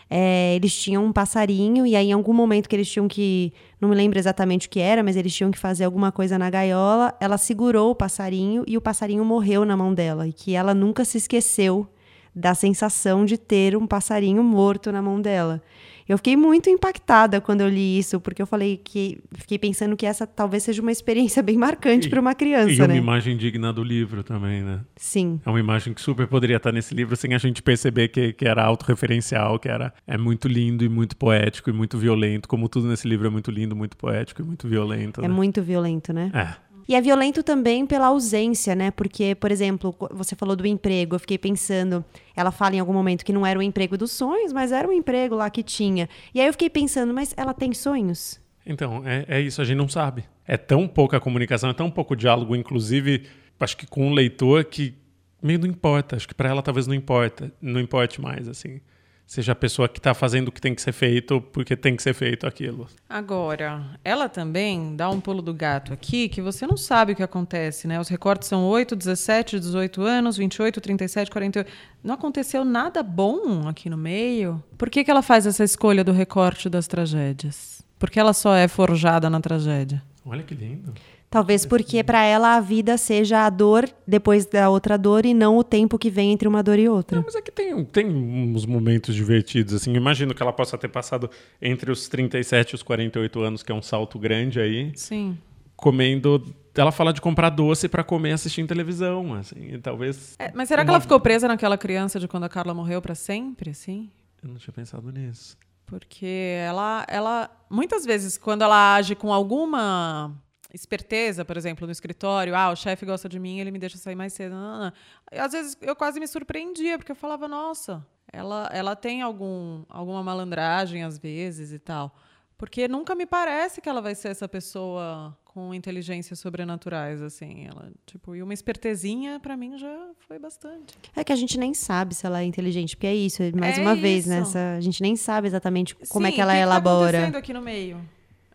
é, eles tinham um passarinho, e aí em algum momento que eles tinham que. Não me lembro exatamente o que era, mas eles tinham que fazer alguma coisa na gaiola. Ela segurou o passarinho e o passarinho morreu na mão dela. E que ela nunca se esqueceu da sensação de ter um passarinho morto na mão dela. Eu fiquei muito impactada quando eu li isso, porque eu falei que fiquei pensando que essa talvez seja uma experiência bem marcante E- para uma E criança, uma né? imagem digna do livro também, né? Sim. É uma imagem que super poderia estar nesse livro sem a gente perceber que, que era autorreferencial, que era é muito lindo e muito poético e muito violento, como tudo nesse livro é muito lindo, muito poético e muito violento. É né? muito violento, né? É. E é violento também pela ausência, né? Porque, por exemplo, você falou do emprego, eu fiquei pensando, ela fala em algum momento que não era o emprego dos sonhos, mas era um emprego lá que tinha. E aí eu fiquei pensando, mas ela tem sonhos? Então, é, é isso, a gente não sabe. É tão pouca comunicação, é tão pouco diálogo, inclusive, acho que com o leitor, que meio não importa. Acho que para ela talvez não importa, não importe mais, assim. Seja a pessoa que está fazendo o que tem que ser feito porque tem que ser feito aquilo. Agora, ela também dá um pulo do gato aqui que você não sabe o que acontece, né? Os recortes são 8, 17, 18 anos, 28, 37, 48. Não aconteceu nada bom aqui no meio. Por que, que ela faz essa escolha do recorte das tragédias? Porque ela só é forjada na tragédia. Olha que lindo. Talvez porque para ela a vida seja a dor depois da outra dor e não o tempo que vem entre uma dor e outra. Não, mas é que tem, tem uns momentos divertidos, assim. Imagino que ela possa ter passado entre os 37 e os 48 anos, que é um salto grande aí. Sim. Comendo. Ela fala de comprar doce para comer assistindo televisão, assim. E talvez. É, mas será que ela ficou presa naquela criança de quando a Carla morreu pra sempre, assim? Eu não tinha pensado nisso. Porque ela, ela, muitas vezes, quando ela age com alguma esperteza, por exemplo, no escritório, ah, o chefe gosta de mim, ele me deixa sair mais cedo. não, não, não. E, às vezes eu quase me surpreendia, porque eu falava, nossa, ela, ela tem algum, alguma malandragem às vezes e tal. Porque nunca me parece que ela vai ser essa pessoa com inteligências sobrenaturais, assim. Ela, tipo, e uma espertezinha, pra mim, já foi bastante. É que a gente nem sabe se ela é inteligente, porque é isso, mais É uma vez, isso. né? essa- a gente nem sabe exatamente como é Sim, que ela o que Tá elabora. acontecendo aqui no meio?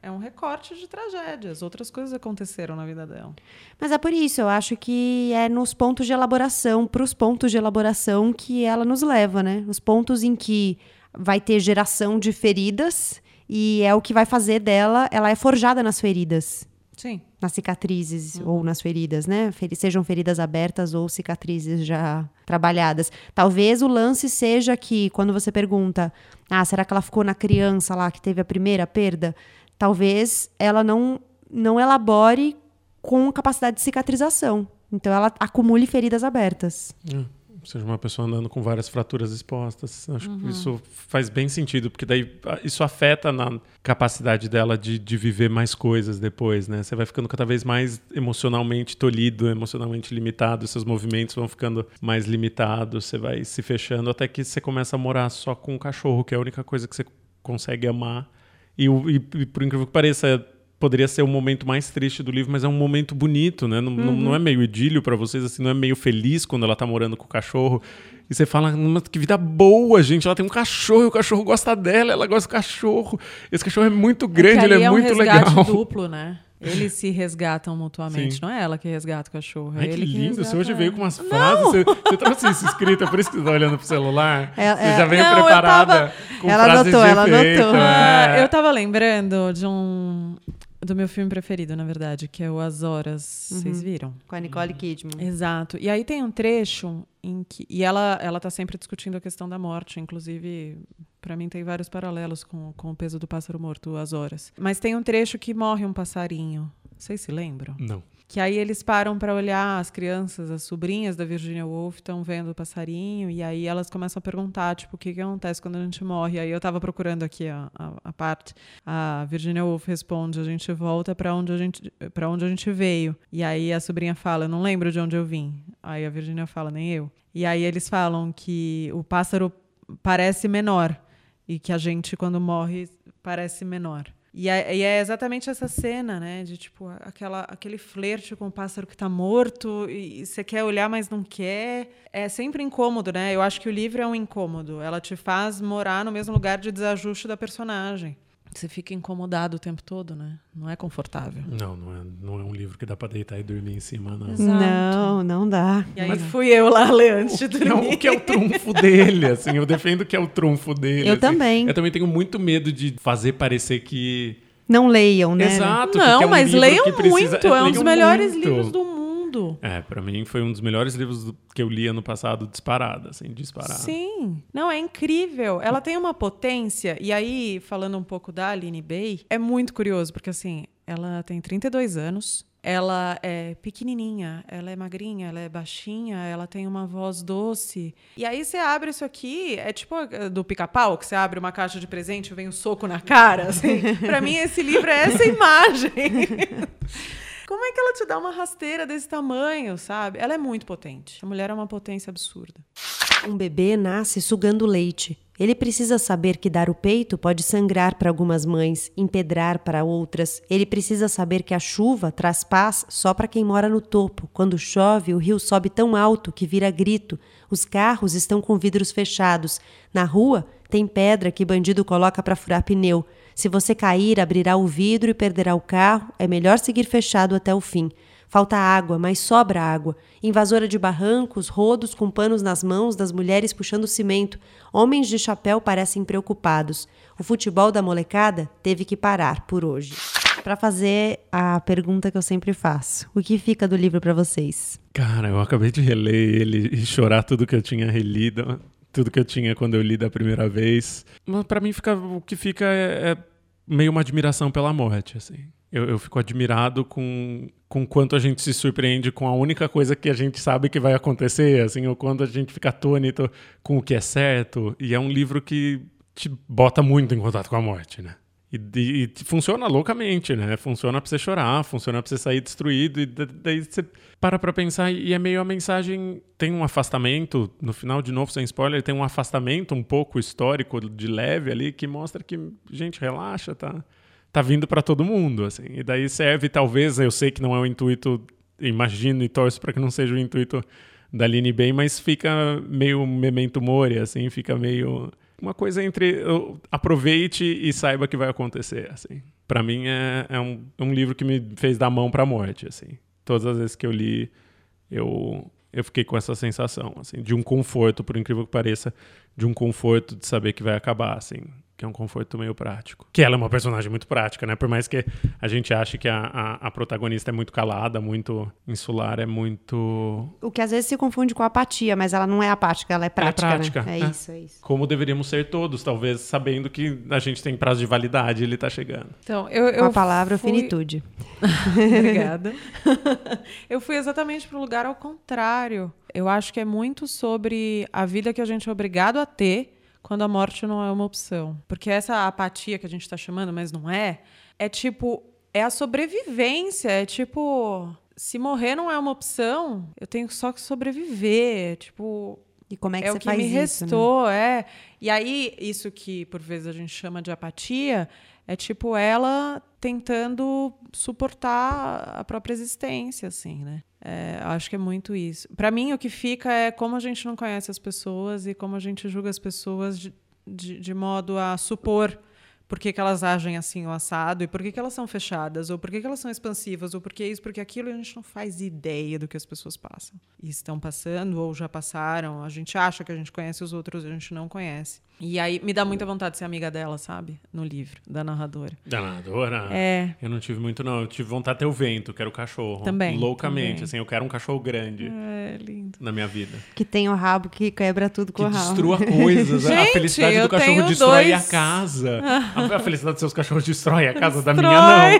É um recorte de tragédias. Outras coisas aconteceram na vida dela. Mas é por isso, eu acho que é nos pontos de elaboração, para os pontos de elaboração que ela nos leva, né? Os pontos em que vai ter geração de feridas e é o que vai fazer dela, ela é forjada nas feridas, Sim. nas cicatrizes ou nas feridas, né? Feri- Sejam feridas abertas ou cicatrizes já trabalhadas. Talvez o lance seja que quando você pergunta, ah, será que ela ficou na criança lá que teve a primeira perda? Talvez ela não não elabore com capacidade de cicatrização. Então ela acumule feridas abertas. Seja uma pessoa andando com várias fraturas expostas. Acho Uhum. que isso faz bem sentido, porque daí ah, isso afeta na capacidade dela de, de viver mais coisas depois, né? Você vai ficando cada vez mais emocionalmente tolhido, emocionalmente limitado, seus movimentos vão ficando mais limitados, você vai se fechando até que você começa a morar só com o cachorro, que é a única coisa que você consegue amar. E, e, e por incrível que pareça, poderia ser o momento mais triste do livro, mas é um momento bonito, né? Não, não- não é meio idílio pra vocês, assim, não é meio feliz quando ela tá morando com o cachorro. E você fala, "Mas que vida boa, gente. Ela tem um cachorro, e o cachorro gosta dela, ela gosta do cachorro. Esse cachorro é muito grande, que ele ali é, um muito legal. duplo, né? Eles se resgatam mutuamente. Sim. Não é ela que resgata o cachorro. É Ai, que lindo. Você resgata hoje ela. veio com umas frases. Você, você trouxe isso por isso que você tá olhando pro celular. É, você é. já veio Não, preparada tava- com Ela frases anotou, de ela efeito, anotou. É. eu tava lembrando de um. Do meu filme preferido, na verdade, que é o As Horas. Vocês viram? Com a Nicole Kidman. Exato. E aí tem um trecho em que. E ela, ela tá sempre discutindo a questão da morte. Inclusive, para mim tem vários paralelos com, com o peso do pássaro morto, as horas. Mas tem um trecho que morre um passarinho. Vocês se lembram? Não. Que aí eles param para olhar, as crianças, as sobrinhas da Virginia Woolf estão vendo o passarinho, e aí elas começam a perguntar, tipo, o que, que acontece quando a gente morre? Aí eu tava procurando aqui a, a, a parte. A Virginia Woolf responde: a gente volta para onde a gente para onde a gente veio. E aí a sobrinha fala: eu não lembro de onde eu vim. Aí a Virginia fala: nem eu. E aí eles falam que o pássaro parece menor e que a gente quando morre parece menor. E é, e é exatamente essa cena, né? De tipo, aquela, aquele flerte com o pássaro que tá morto e você quer olhar, mas não quer. É sempre incômodo, né? Eu acho que o livro é um incômodo. Ela te faz morar no mesmo lugar de desajuste da personagem. Você fica incomodado o tempo todo, né? Não é confortável. Não, não é, não é um livro que dá pra deitar e dormir em cima, não. Exato. Não, não dá. E aí fui eu lá ler antes de é o- dormir. o que é o trunfo dele, assim, eu defendo que é o trunfo dele. Eu assim. também. Eu também tenho muito medo de fazer parecer que... Não leiam, né? Exato. que Não, é um mas leiam precisa- muito. É um dos melhores muito. livros do mundo. É, pra mim foi um dos melhores livros que eu li ano passado, disparado, assim, disparado. Sim. Não, é incrível. Ela tem uma potência. E aí, falando um pouco da Aline Bay, é muito curioso, porque assim, ela tem 32 anos. Ela é pequenininha, ela é magrinha, ela é baixinha, ela tem uma voz doce. E aí você abre isso aqui, é tipo eh, do pica-pau, que você abre uma caixa de presente e vem um soco na cara. Assim. pra mim, esse livro é essa imagem. Como é que ela te dá uma rasteira desse tamanho, sabe? Ela é muito potente. A mulher é uma potência absurda. Um bebê nasce sugando leite. Ele precisa saber que dar o peito pode sangrar para algumas mães, empedrar para outras. Ele precisa saber que a chuva traz paz só para quem mora no topo. Quando chove, o rio sobe tão alto que vira grito. Os carros estão com vidros fechados. Na rua, tem pedra que bandido coloca para furar pneu. Se você cair, abrirá o vidro e perderá o carro. É melhor seguir fechado até o fim. Falta água, mas sobra água. Invasora de barrancos, rodos com panos nas mãos das mulheres puxando cimento. Homens de chapéu parecem preocupados. O futebol da molecada teve que parar por hoje. Para fazer a pergunta que eu sempre faço, o que fica do livro para vocês? Cara, eu acabei de reler ele e chorar tudo que eu tinha relido, tudo que eu tinha quando eu li da primeira vez. Mas para mim fica, o que fica é, é meio uma admiração pela morte, assim. Eu, eu, fico admirado com, com quanto a gente se surpreende com a única coisa que a gente sabe que vai acontecer, assim, ou quando a gente fica atônito com o que é certo. E é um livro que te bota muito em contato com a morte, né? E, e, e funciona loucamente, né? Funciona pra você chorar, funciona pra você sair destruído, e daí você para pra pensar e é meio a mensagem. Tem um afastamento, no final, de novo, sem spoiler, tem um afastamento um pouco histórico de leve ali que mostra que, gente, relaxa, tá? tá vindo para todo mundo, assim. E daí serve, talvez, eu sei que não é o intuito, imagino e torço para que não seja o intuito da Aline bem, mas fica meio memento mori, assim, fica meio uma coisa entre aproveite e saiba que vai acontecer, assim. Para mim é, é um, um, livro que me fez dar mão para a morte, assim. Todas as vezes que eu li, eu eu fiquei com essa sensação, assim, de um conforto, por incrível que pareça, de um conforto de saber que vai acabar, assim que é um conforto meio prático. Que ela é uma personagem muito prática, né? Por mais que a gente ache que a, a, a, protagonista é muito calada, muito insular, é muito. O que às vezes se confunde com apatia, mas ela não é apática, ela é prática. É prática. Né? É, é, isso, é isso. Como deveríamos ser todos, talvez sabendo que a gente tem prazo de validade e ele está chegando. Então, eu. eu a palavra fui... finitude. Obrigada. eu fui exatamente para o lugar ao contrário. Eu acho que é muito sobre a vida que a gente é obrigado a ter quando a morte não é uma opção. Porque essa apatia que a gente está chamando, mas não é, é tipo, é a sobrevivência, é tipo, se morrer não é uma opção, eu tenho só que sobreviver, tipo, e como é que é você o que faz me isso, restou, né? é. E aí, isso que por vezes a gente chama de apatia, é tipo ela tentando suportar a própria existência, assim, né? É, acho que é muito isso. Para mim, o que fica é como a gente não conhece as pessoas e como a gente julga as pessoas de, de, de modo a supor por que, que, elas agem assim o assado, e por que, que elas são fechadas, ou por que, que elas são expansivas, ou por que isso, porque aquilo, a gente não faz ideia do que as pessoas passam. E estão passando, ou já passaram. A gente acha que a gente conhece os outros, a gente não conhece. E aí me dá muita vontade de ser amiga dela, sabe? No livro, da narradora. Da narradora? É. Eu não tive muito, não. Eu tive vontade de ter o vento, quero o cachorro. Também. Loucamente, também. assim, eu quero um cachorro grande. É, lindo. Na minha vida. Que tem o rabo que quebra tudo com que o rabo. destrua coisas. Gente, a felicidade do cachorro destrói dois... a casa. A, felicidade dos seus cachorros destrói a casa. Da minha, não. Ah, é?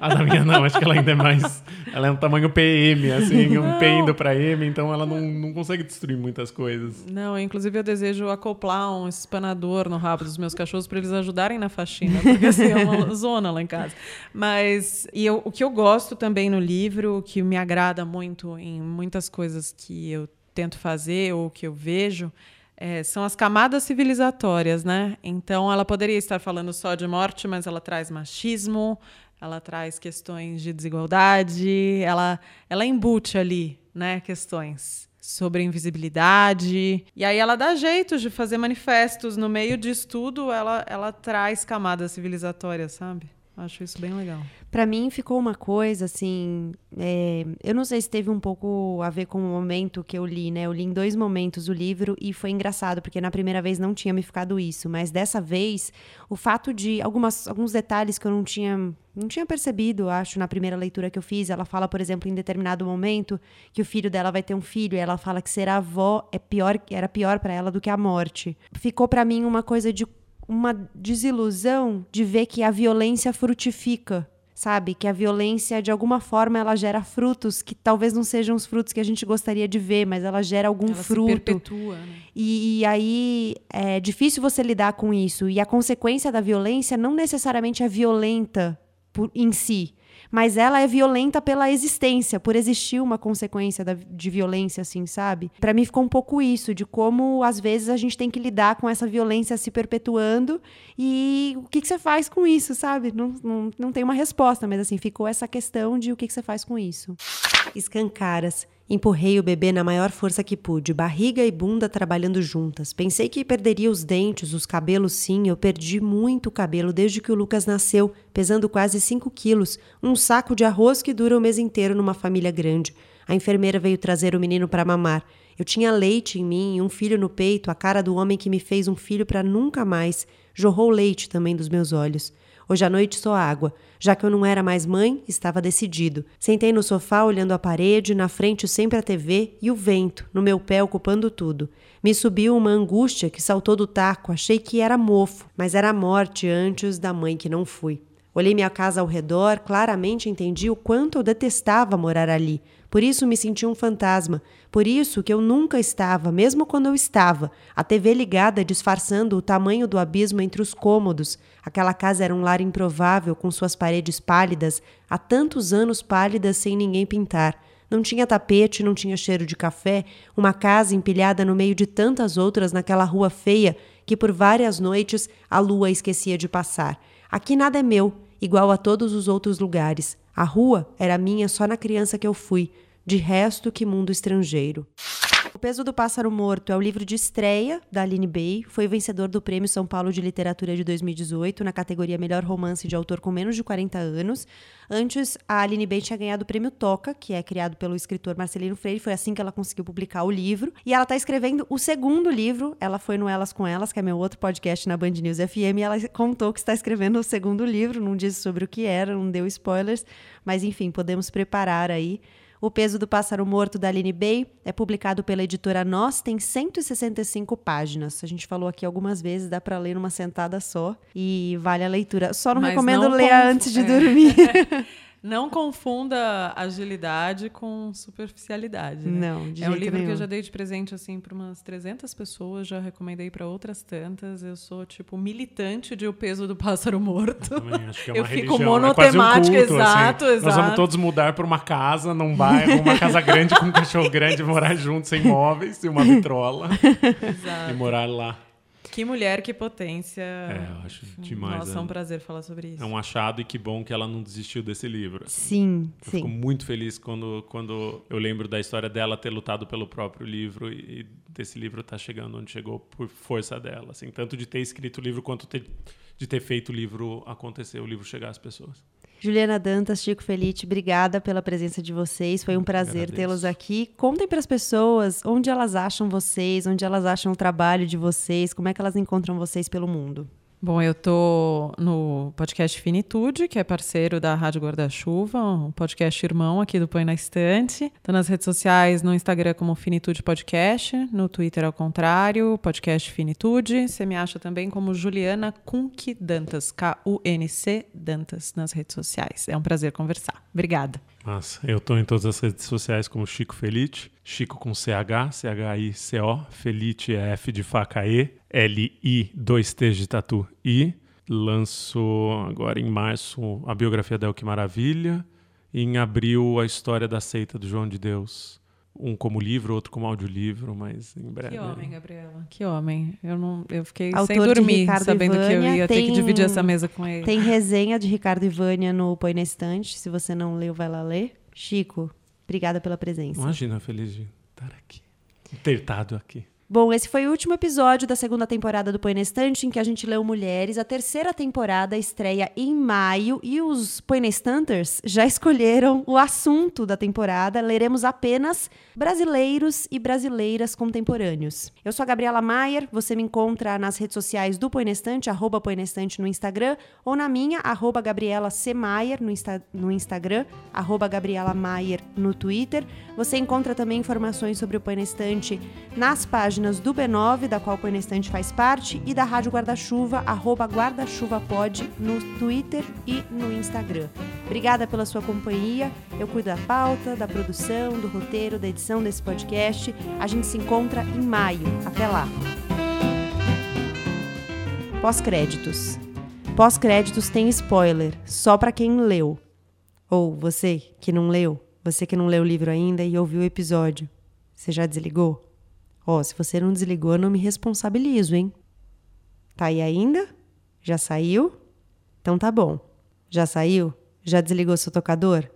A da minha, não. Acho que ela ainda é mais... Ela é um tamanho PM, assim, um P indo pra M, então ela não, não consegue destruir muitas coisas. Não, inclusive eu desejo acoplar um espanador no rabo dos meus cachorros para eles ajudarem na faxina, porque assim é uma zona lá em casa. Mas e eu, o que eu gosto também no livro, o que me agrada muito em muitas coisas que eu tento fazer ou que eu vejo, é, são as camadas civilizatórias, né? Então, ela poderia estar falando só de morte, mas ela traz machismo, ela traz questões de desigualdade, ela, ela embute ali, né, questões sobre invisibilidade. E aí ela dá jeitos de fazer manifestos. No meio de estudo, ela, ela traz camadas civilizatórias, sabe? Acho isso bem legal. Para mim ficou uma coisa assim, é, eu não sei se teve um pouco a ver com o momento que eu li, né? Eu li em dois momentos o livro e foi engraçado porque na primeira vez não tinha me ficado isso, mas dessa vez o fato de algumas, alguns detalhes que eu não tinha não tinha percebido, acho, na primeira leitura que eu fiz. Ela fala, por exemplo, em determinado momento que o filho dela vai ter um filho e ela fala que ser avó é pior, era pior para ela do que a morte. Ficou para mim uma coisa de uma desilusão de ver que a violência frutifica, sabe? Que a violência, de alguma forma, ela gera frutos que talvez não sejam os frutos que a gente gostaria de ver, mas ela gera algum ela fruto. Se perpetua, né? e, e aí é difícil você lidar com isso. E a consequência da violência não necessariamente é violenta por, em si, mas ela é violenta pela existência, por existir uma consequência da, de violência, assim, sabe? Para mim ficou um pouco isso, de como às vezes a gente tem que lidar com essa violência se perpetuando e o que, que você faz com isso, sabe? Não, não, não tem uma resposta, mas assim, ficou essa questão de o que, que você faz com isso. Escancaras. Empurrei o bebê na maior força que pude, barriga e bunda trabalhando juntas. Pensei que perderia os dentes, os cabelos sim, eu perdi muito cabelo desde que o Lucas nasceu, pesando quase 5 quilos, um saco de arroz que dura o mês inteiro numa família grande. A enfermeira veio trazer o menino para mamar. Eu tinha leite em mim, um filho no peito, a cara do homem que me fez um filho para nunca mais. Jorrou leite também dos meus olhos. Hoje à noite só água. Já que eu não era mais mãe, estava decidido. Sentei no sofá olhando a parede, na frente sempre a TV e o vento, no meu pé ocupando tudo. Me subiu uma angústia que saltou do taco, achei que era mofo, mas era a morte antes da mãe que não fui. Olhei minha casa ao redor, claramente entendi o quanto eu detestava morar ali. Por isso me senti um fantasma. Por isso que eu nunca estava, mesmo quando eu estava, a TV ligada disfarçando o tamanho do abismo entre os cômodos. Aquela casa era um lar improvável, com suas paredes pálidas, há tantos anos pálidas sem ninguém pintar. Não tinha tapete, não tinha cheiro de café, uma casa empilhada no meio de tantas outras naquela rua feia que por várias noites a lua esquecia de passar. Aqui nada é meu, igual a todos os outros lugares. A rua era minha só na criança que eu fui. De resto, que mundo estrangeiro. O Peso do Pássaro Morto é o livro de estreia da Aline Bay. Foi vencedor do Prêmio São Paulo de Literatura de 2018 na categoria Melhor Romance de Autor com menos de 40 anos. Antes, a Aline Bay tinha ganhado o Prêmio Toca, que é criado pelo escritor Marcelino Freire. Foi assim que ela conseguiu publicar o livro. E ela está escrevendo o segundo livro. Ela foi no Elas com Elas, que é meu outro podcast na Band News FM, e ela contou que está escrevendo o segundo livro. Não disse sobre o que era, não deu spoilers. Mas, enfim, podemos preparar aí o Peso do Pássaro Morto, da Aline Bay, é publicado pela editora Nós, tem 165 páginas. A gente falou aqui algumas vezes, dá para ler numa sentada só e vale a leitura. Só não Mas recomendo não ler conf- antes de é. dormir. Não confunda agilidade com superficialidade. né? Não, de É um livro que nenhum. eu já dei de presente assim para umas 300 pessoas, já recomendei para outras tantas. Eu sou tipo militante de O Peso do Pássaro Morto. Também acho que é Eu uma fico religião, é quase um monotemática, culto, exato, assim. Nós vamos exato. todos mudar para uma casa, num bairro, uma casa grande com um cachorro grande, morar juntos, sem móveis e uma vitrola. Exato. e morar lá. Que mulher, que potência. É, eu acho demais. Nossa, é um é, prazer falar sobre isso. é um achado e que bom que ela não desistiu desse livro. Sim, Eu fico sim. muito feliz quando, quando eu lembro da história dela ter lutado pelo próprio livro e, e desse livro estar chegando onde chegou por força dela. Assim, tanto de ter escrito o livro quanto ter- de ter feito o livro acontecer, o livro chegar às pessoas. Juliana Dantas, Chico Felite, obrigada pela presença de vocês. Foi um prazer tê-los aqui. Contem para as pessoas onde elas acham vocês, onde elas acham o trabalho de vocês, como é que elas encontram vocês pelo mundo. Bom, eu tô no podcast Finitude, que é parceiro da Rádio Guarda-Chuva, um podcast irmão aqui do Põe na Estante. Tô nas redes sociais, no Instagram como Finitude Podcast, no Twitter ao contrário, podcast Finitude. Você me acha também como Juliana Kunc Dantas, K-U-N-C Dantas, nas redes sociais. É um prazer conversar. Obrigada. Massa. Eu tô em todas as redes sociais como Chico Felite. Chico com CH, C-H-I-C-O. Felite é F de faca E. L-I, dois T's de tatu I. Lanço agora em março a biografia da El Que Maravilha. E em abril a história da seita do João de Deus. Um como livro, outro como audiolivro, mas em breve. Que homem, Gabriela. Que homem. Eu, não, eu fiquei Autor sem dormir, Ricardo sabendo que eu Ivânia, ia ter que tem- dividir essa mesa com ele. Tem resenha de Ricardo e Vânia no Põe na Estante. Se você não leu, vai lá ler. Chico, obrigada pela presença. Imagina, feliz de estar aqui. Ter estado aqui. Bom, esse foi o último episódio da segunda temporada do Põe na Estante, em que a gente leu Mulheres. A terceira temporada estreia em maio e os Põe na Estanters já escolheram o assunto da temporada. Leremos apenas brasileiros e brasileiras contemporâneos. Eu sou a Gabriela Maier, você me encontra nas redes sociais do Põe na Estante, arroba Põe na Estante no Instagram, ou na minha, arroba Gabriela C. Maier no, Insta- no Instagram, arroba Gabriela Maier no Twitter. Você encontra também informações sobre o Põe na Estante nas páginas do B9, da qual o Põe faz parte, e da Rádio Guarda-Chuva, arroba guarda-chuva-pod no Twitter e no Instagram. Obrigada pela sua companhia. Eu cuido da pauta, da produção, do roteiro, da edição desse podcast. A gente se encontra em maio. Até lá. Pós-créditos. Pós-créditos tem spoiler, só pra quem leu. Ou você que não leu, você que não leu o livro ainda e ouviu o episódio. Você já desligou? Ó, se você não desligou, eu não me responsabilizo, hein? Tá aí ainda? Já saiu? Então tá bom. Já saiu? Já desligou seu tocador?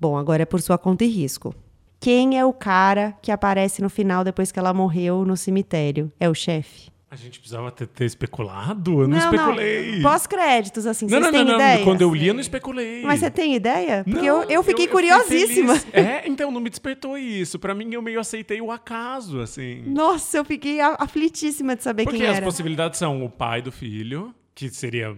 Bom, agora é por sua conta e risco. Quem é o cara que aparece no final depois que ela morreu no cemitério? É o chefe? A gente precisava ter, ter especulado? Eu não, especulei. Pós-créditos, assim, Não, vocês não, têm não, não. ideia? Quando eu li, eu não especulei. Mas você tem ideia? Porque Não, eu, eu fiquei eu curiosíssima. feliz. é, então não me despertou isso. Pra mim, eu meio aceitei o acaso, assim. Nossa, eu fiquei aflitíssima de saber Porque quem as era. possibilidades são o pai do filho, que seria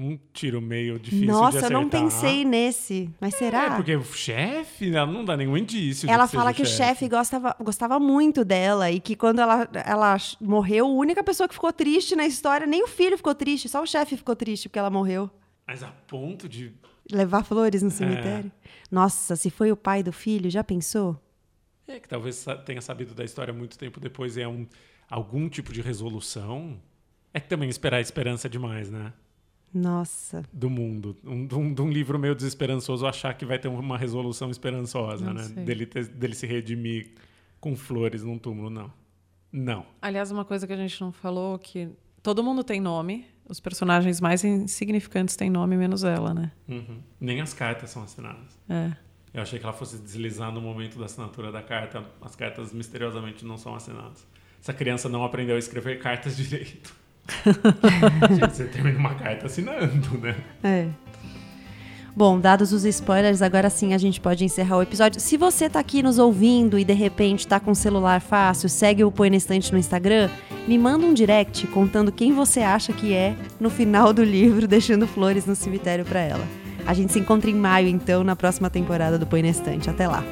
um tiro meio difícil Nossa, de eu acertar. não pensei nesse. Mas será? É, porque o chefe, ela não dá nenhum indício. Ela que fala que o chefe gostava, gostava muito dela e que quando ela, ela morreu, a única pessoa que ficou triste na história, nem o filho ficou triste, só o chefe ficou triste porque ela morreu. Mas a ponto de. Levar flores É. no cemitério. Nossa, se foi o pai do filho, já pensou? É, que talvez tenha sabido da história muito tempo depois e é um, algum tipo de resolução. É que também esperar a esperança é demais, né? Nossa. Do mundo. Um, de, um, de um livro meio desesperançoso achar que vai ter uma resolução esperançosa, Não né? sei. Dele, ter- dele se redimir com flores num túmulo, não. Não. Aliás, uma coisa que a gente não falou que todo mundo tem nome. Os personagens mais insignificantes têm nome, menos ela, né? Uhum. Nem as cartas são assinadas. É. Eu achei que ela fosse deslizar no momento da assinatura da carta. As cartas misteriosamente não são assinadas. Essa criança não aprendeu a escrever cartas direito. Você termina uma carta assinando, né? É. Bom, dados os spoilers, agora sim a gente pode encerrar o episódio. Se você tá aqui nos ouvindo e de repente tá com o celular fácil, segue o Põe na Estante no Instagram, me manda um direct contando quem você acha que é no final do livro, deixando flores no cemitério pra ela. A gente se encontra em maio, então, na próxima temporada do Põe na Estante. Até lá.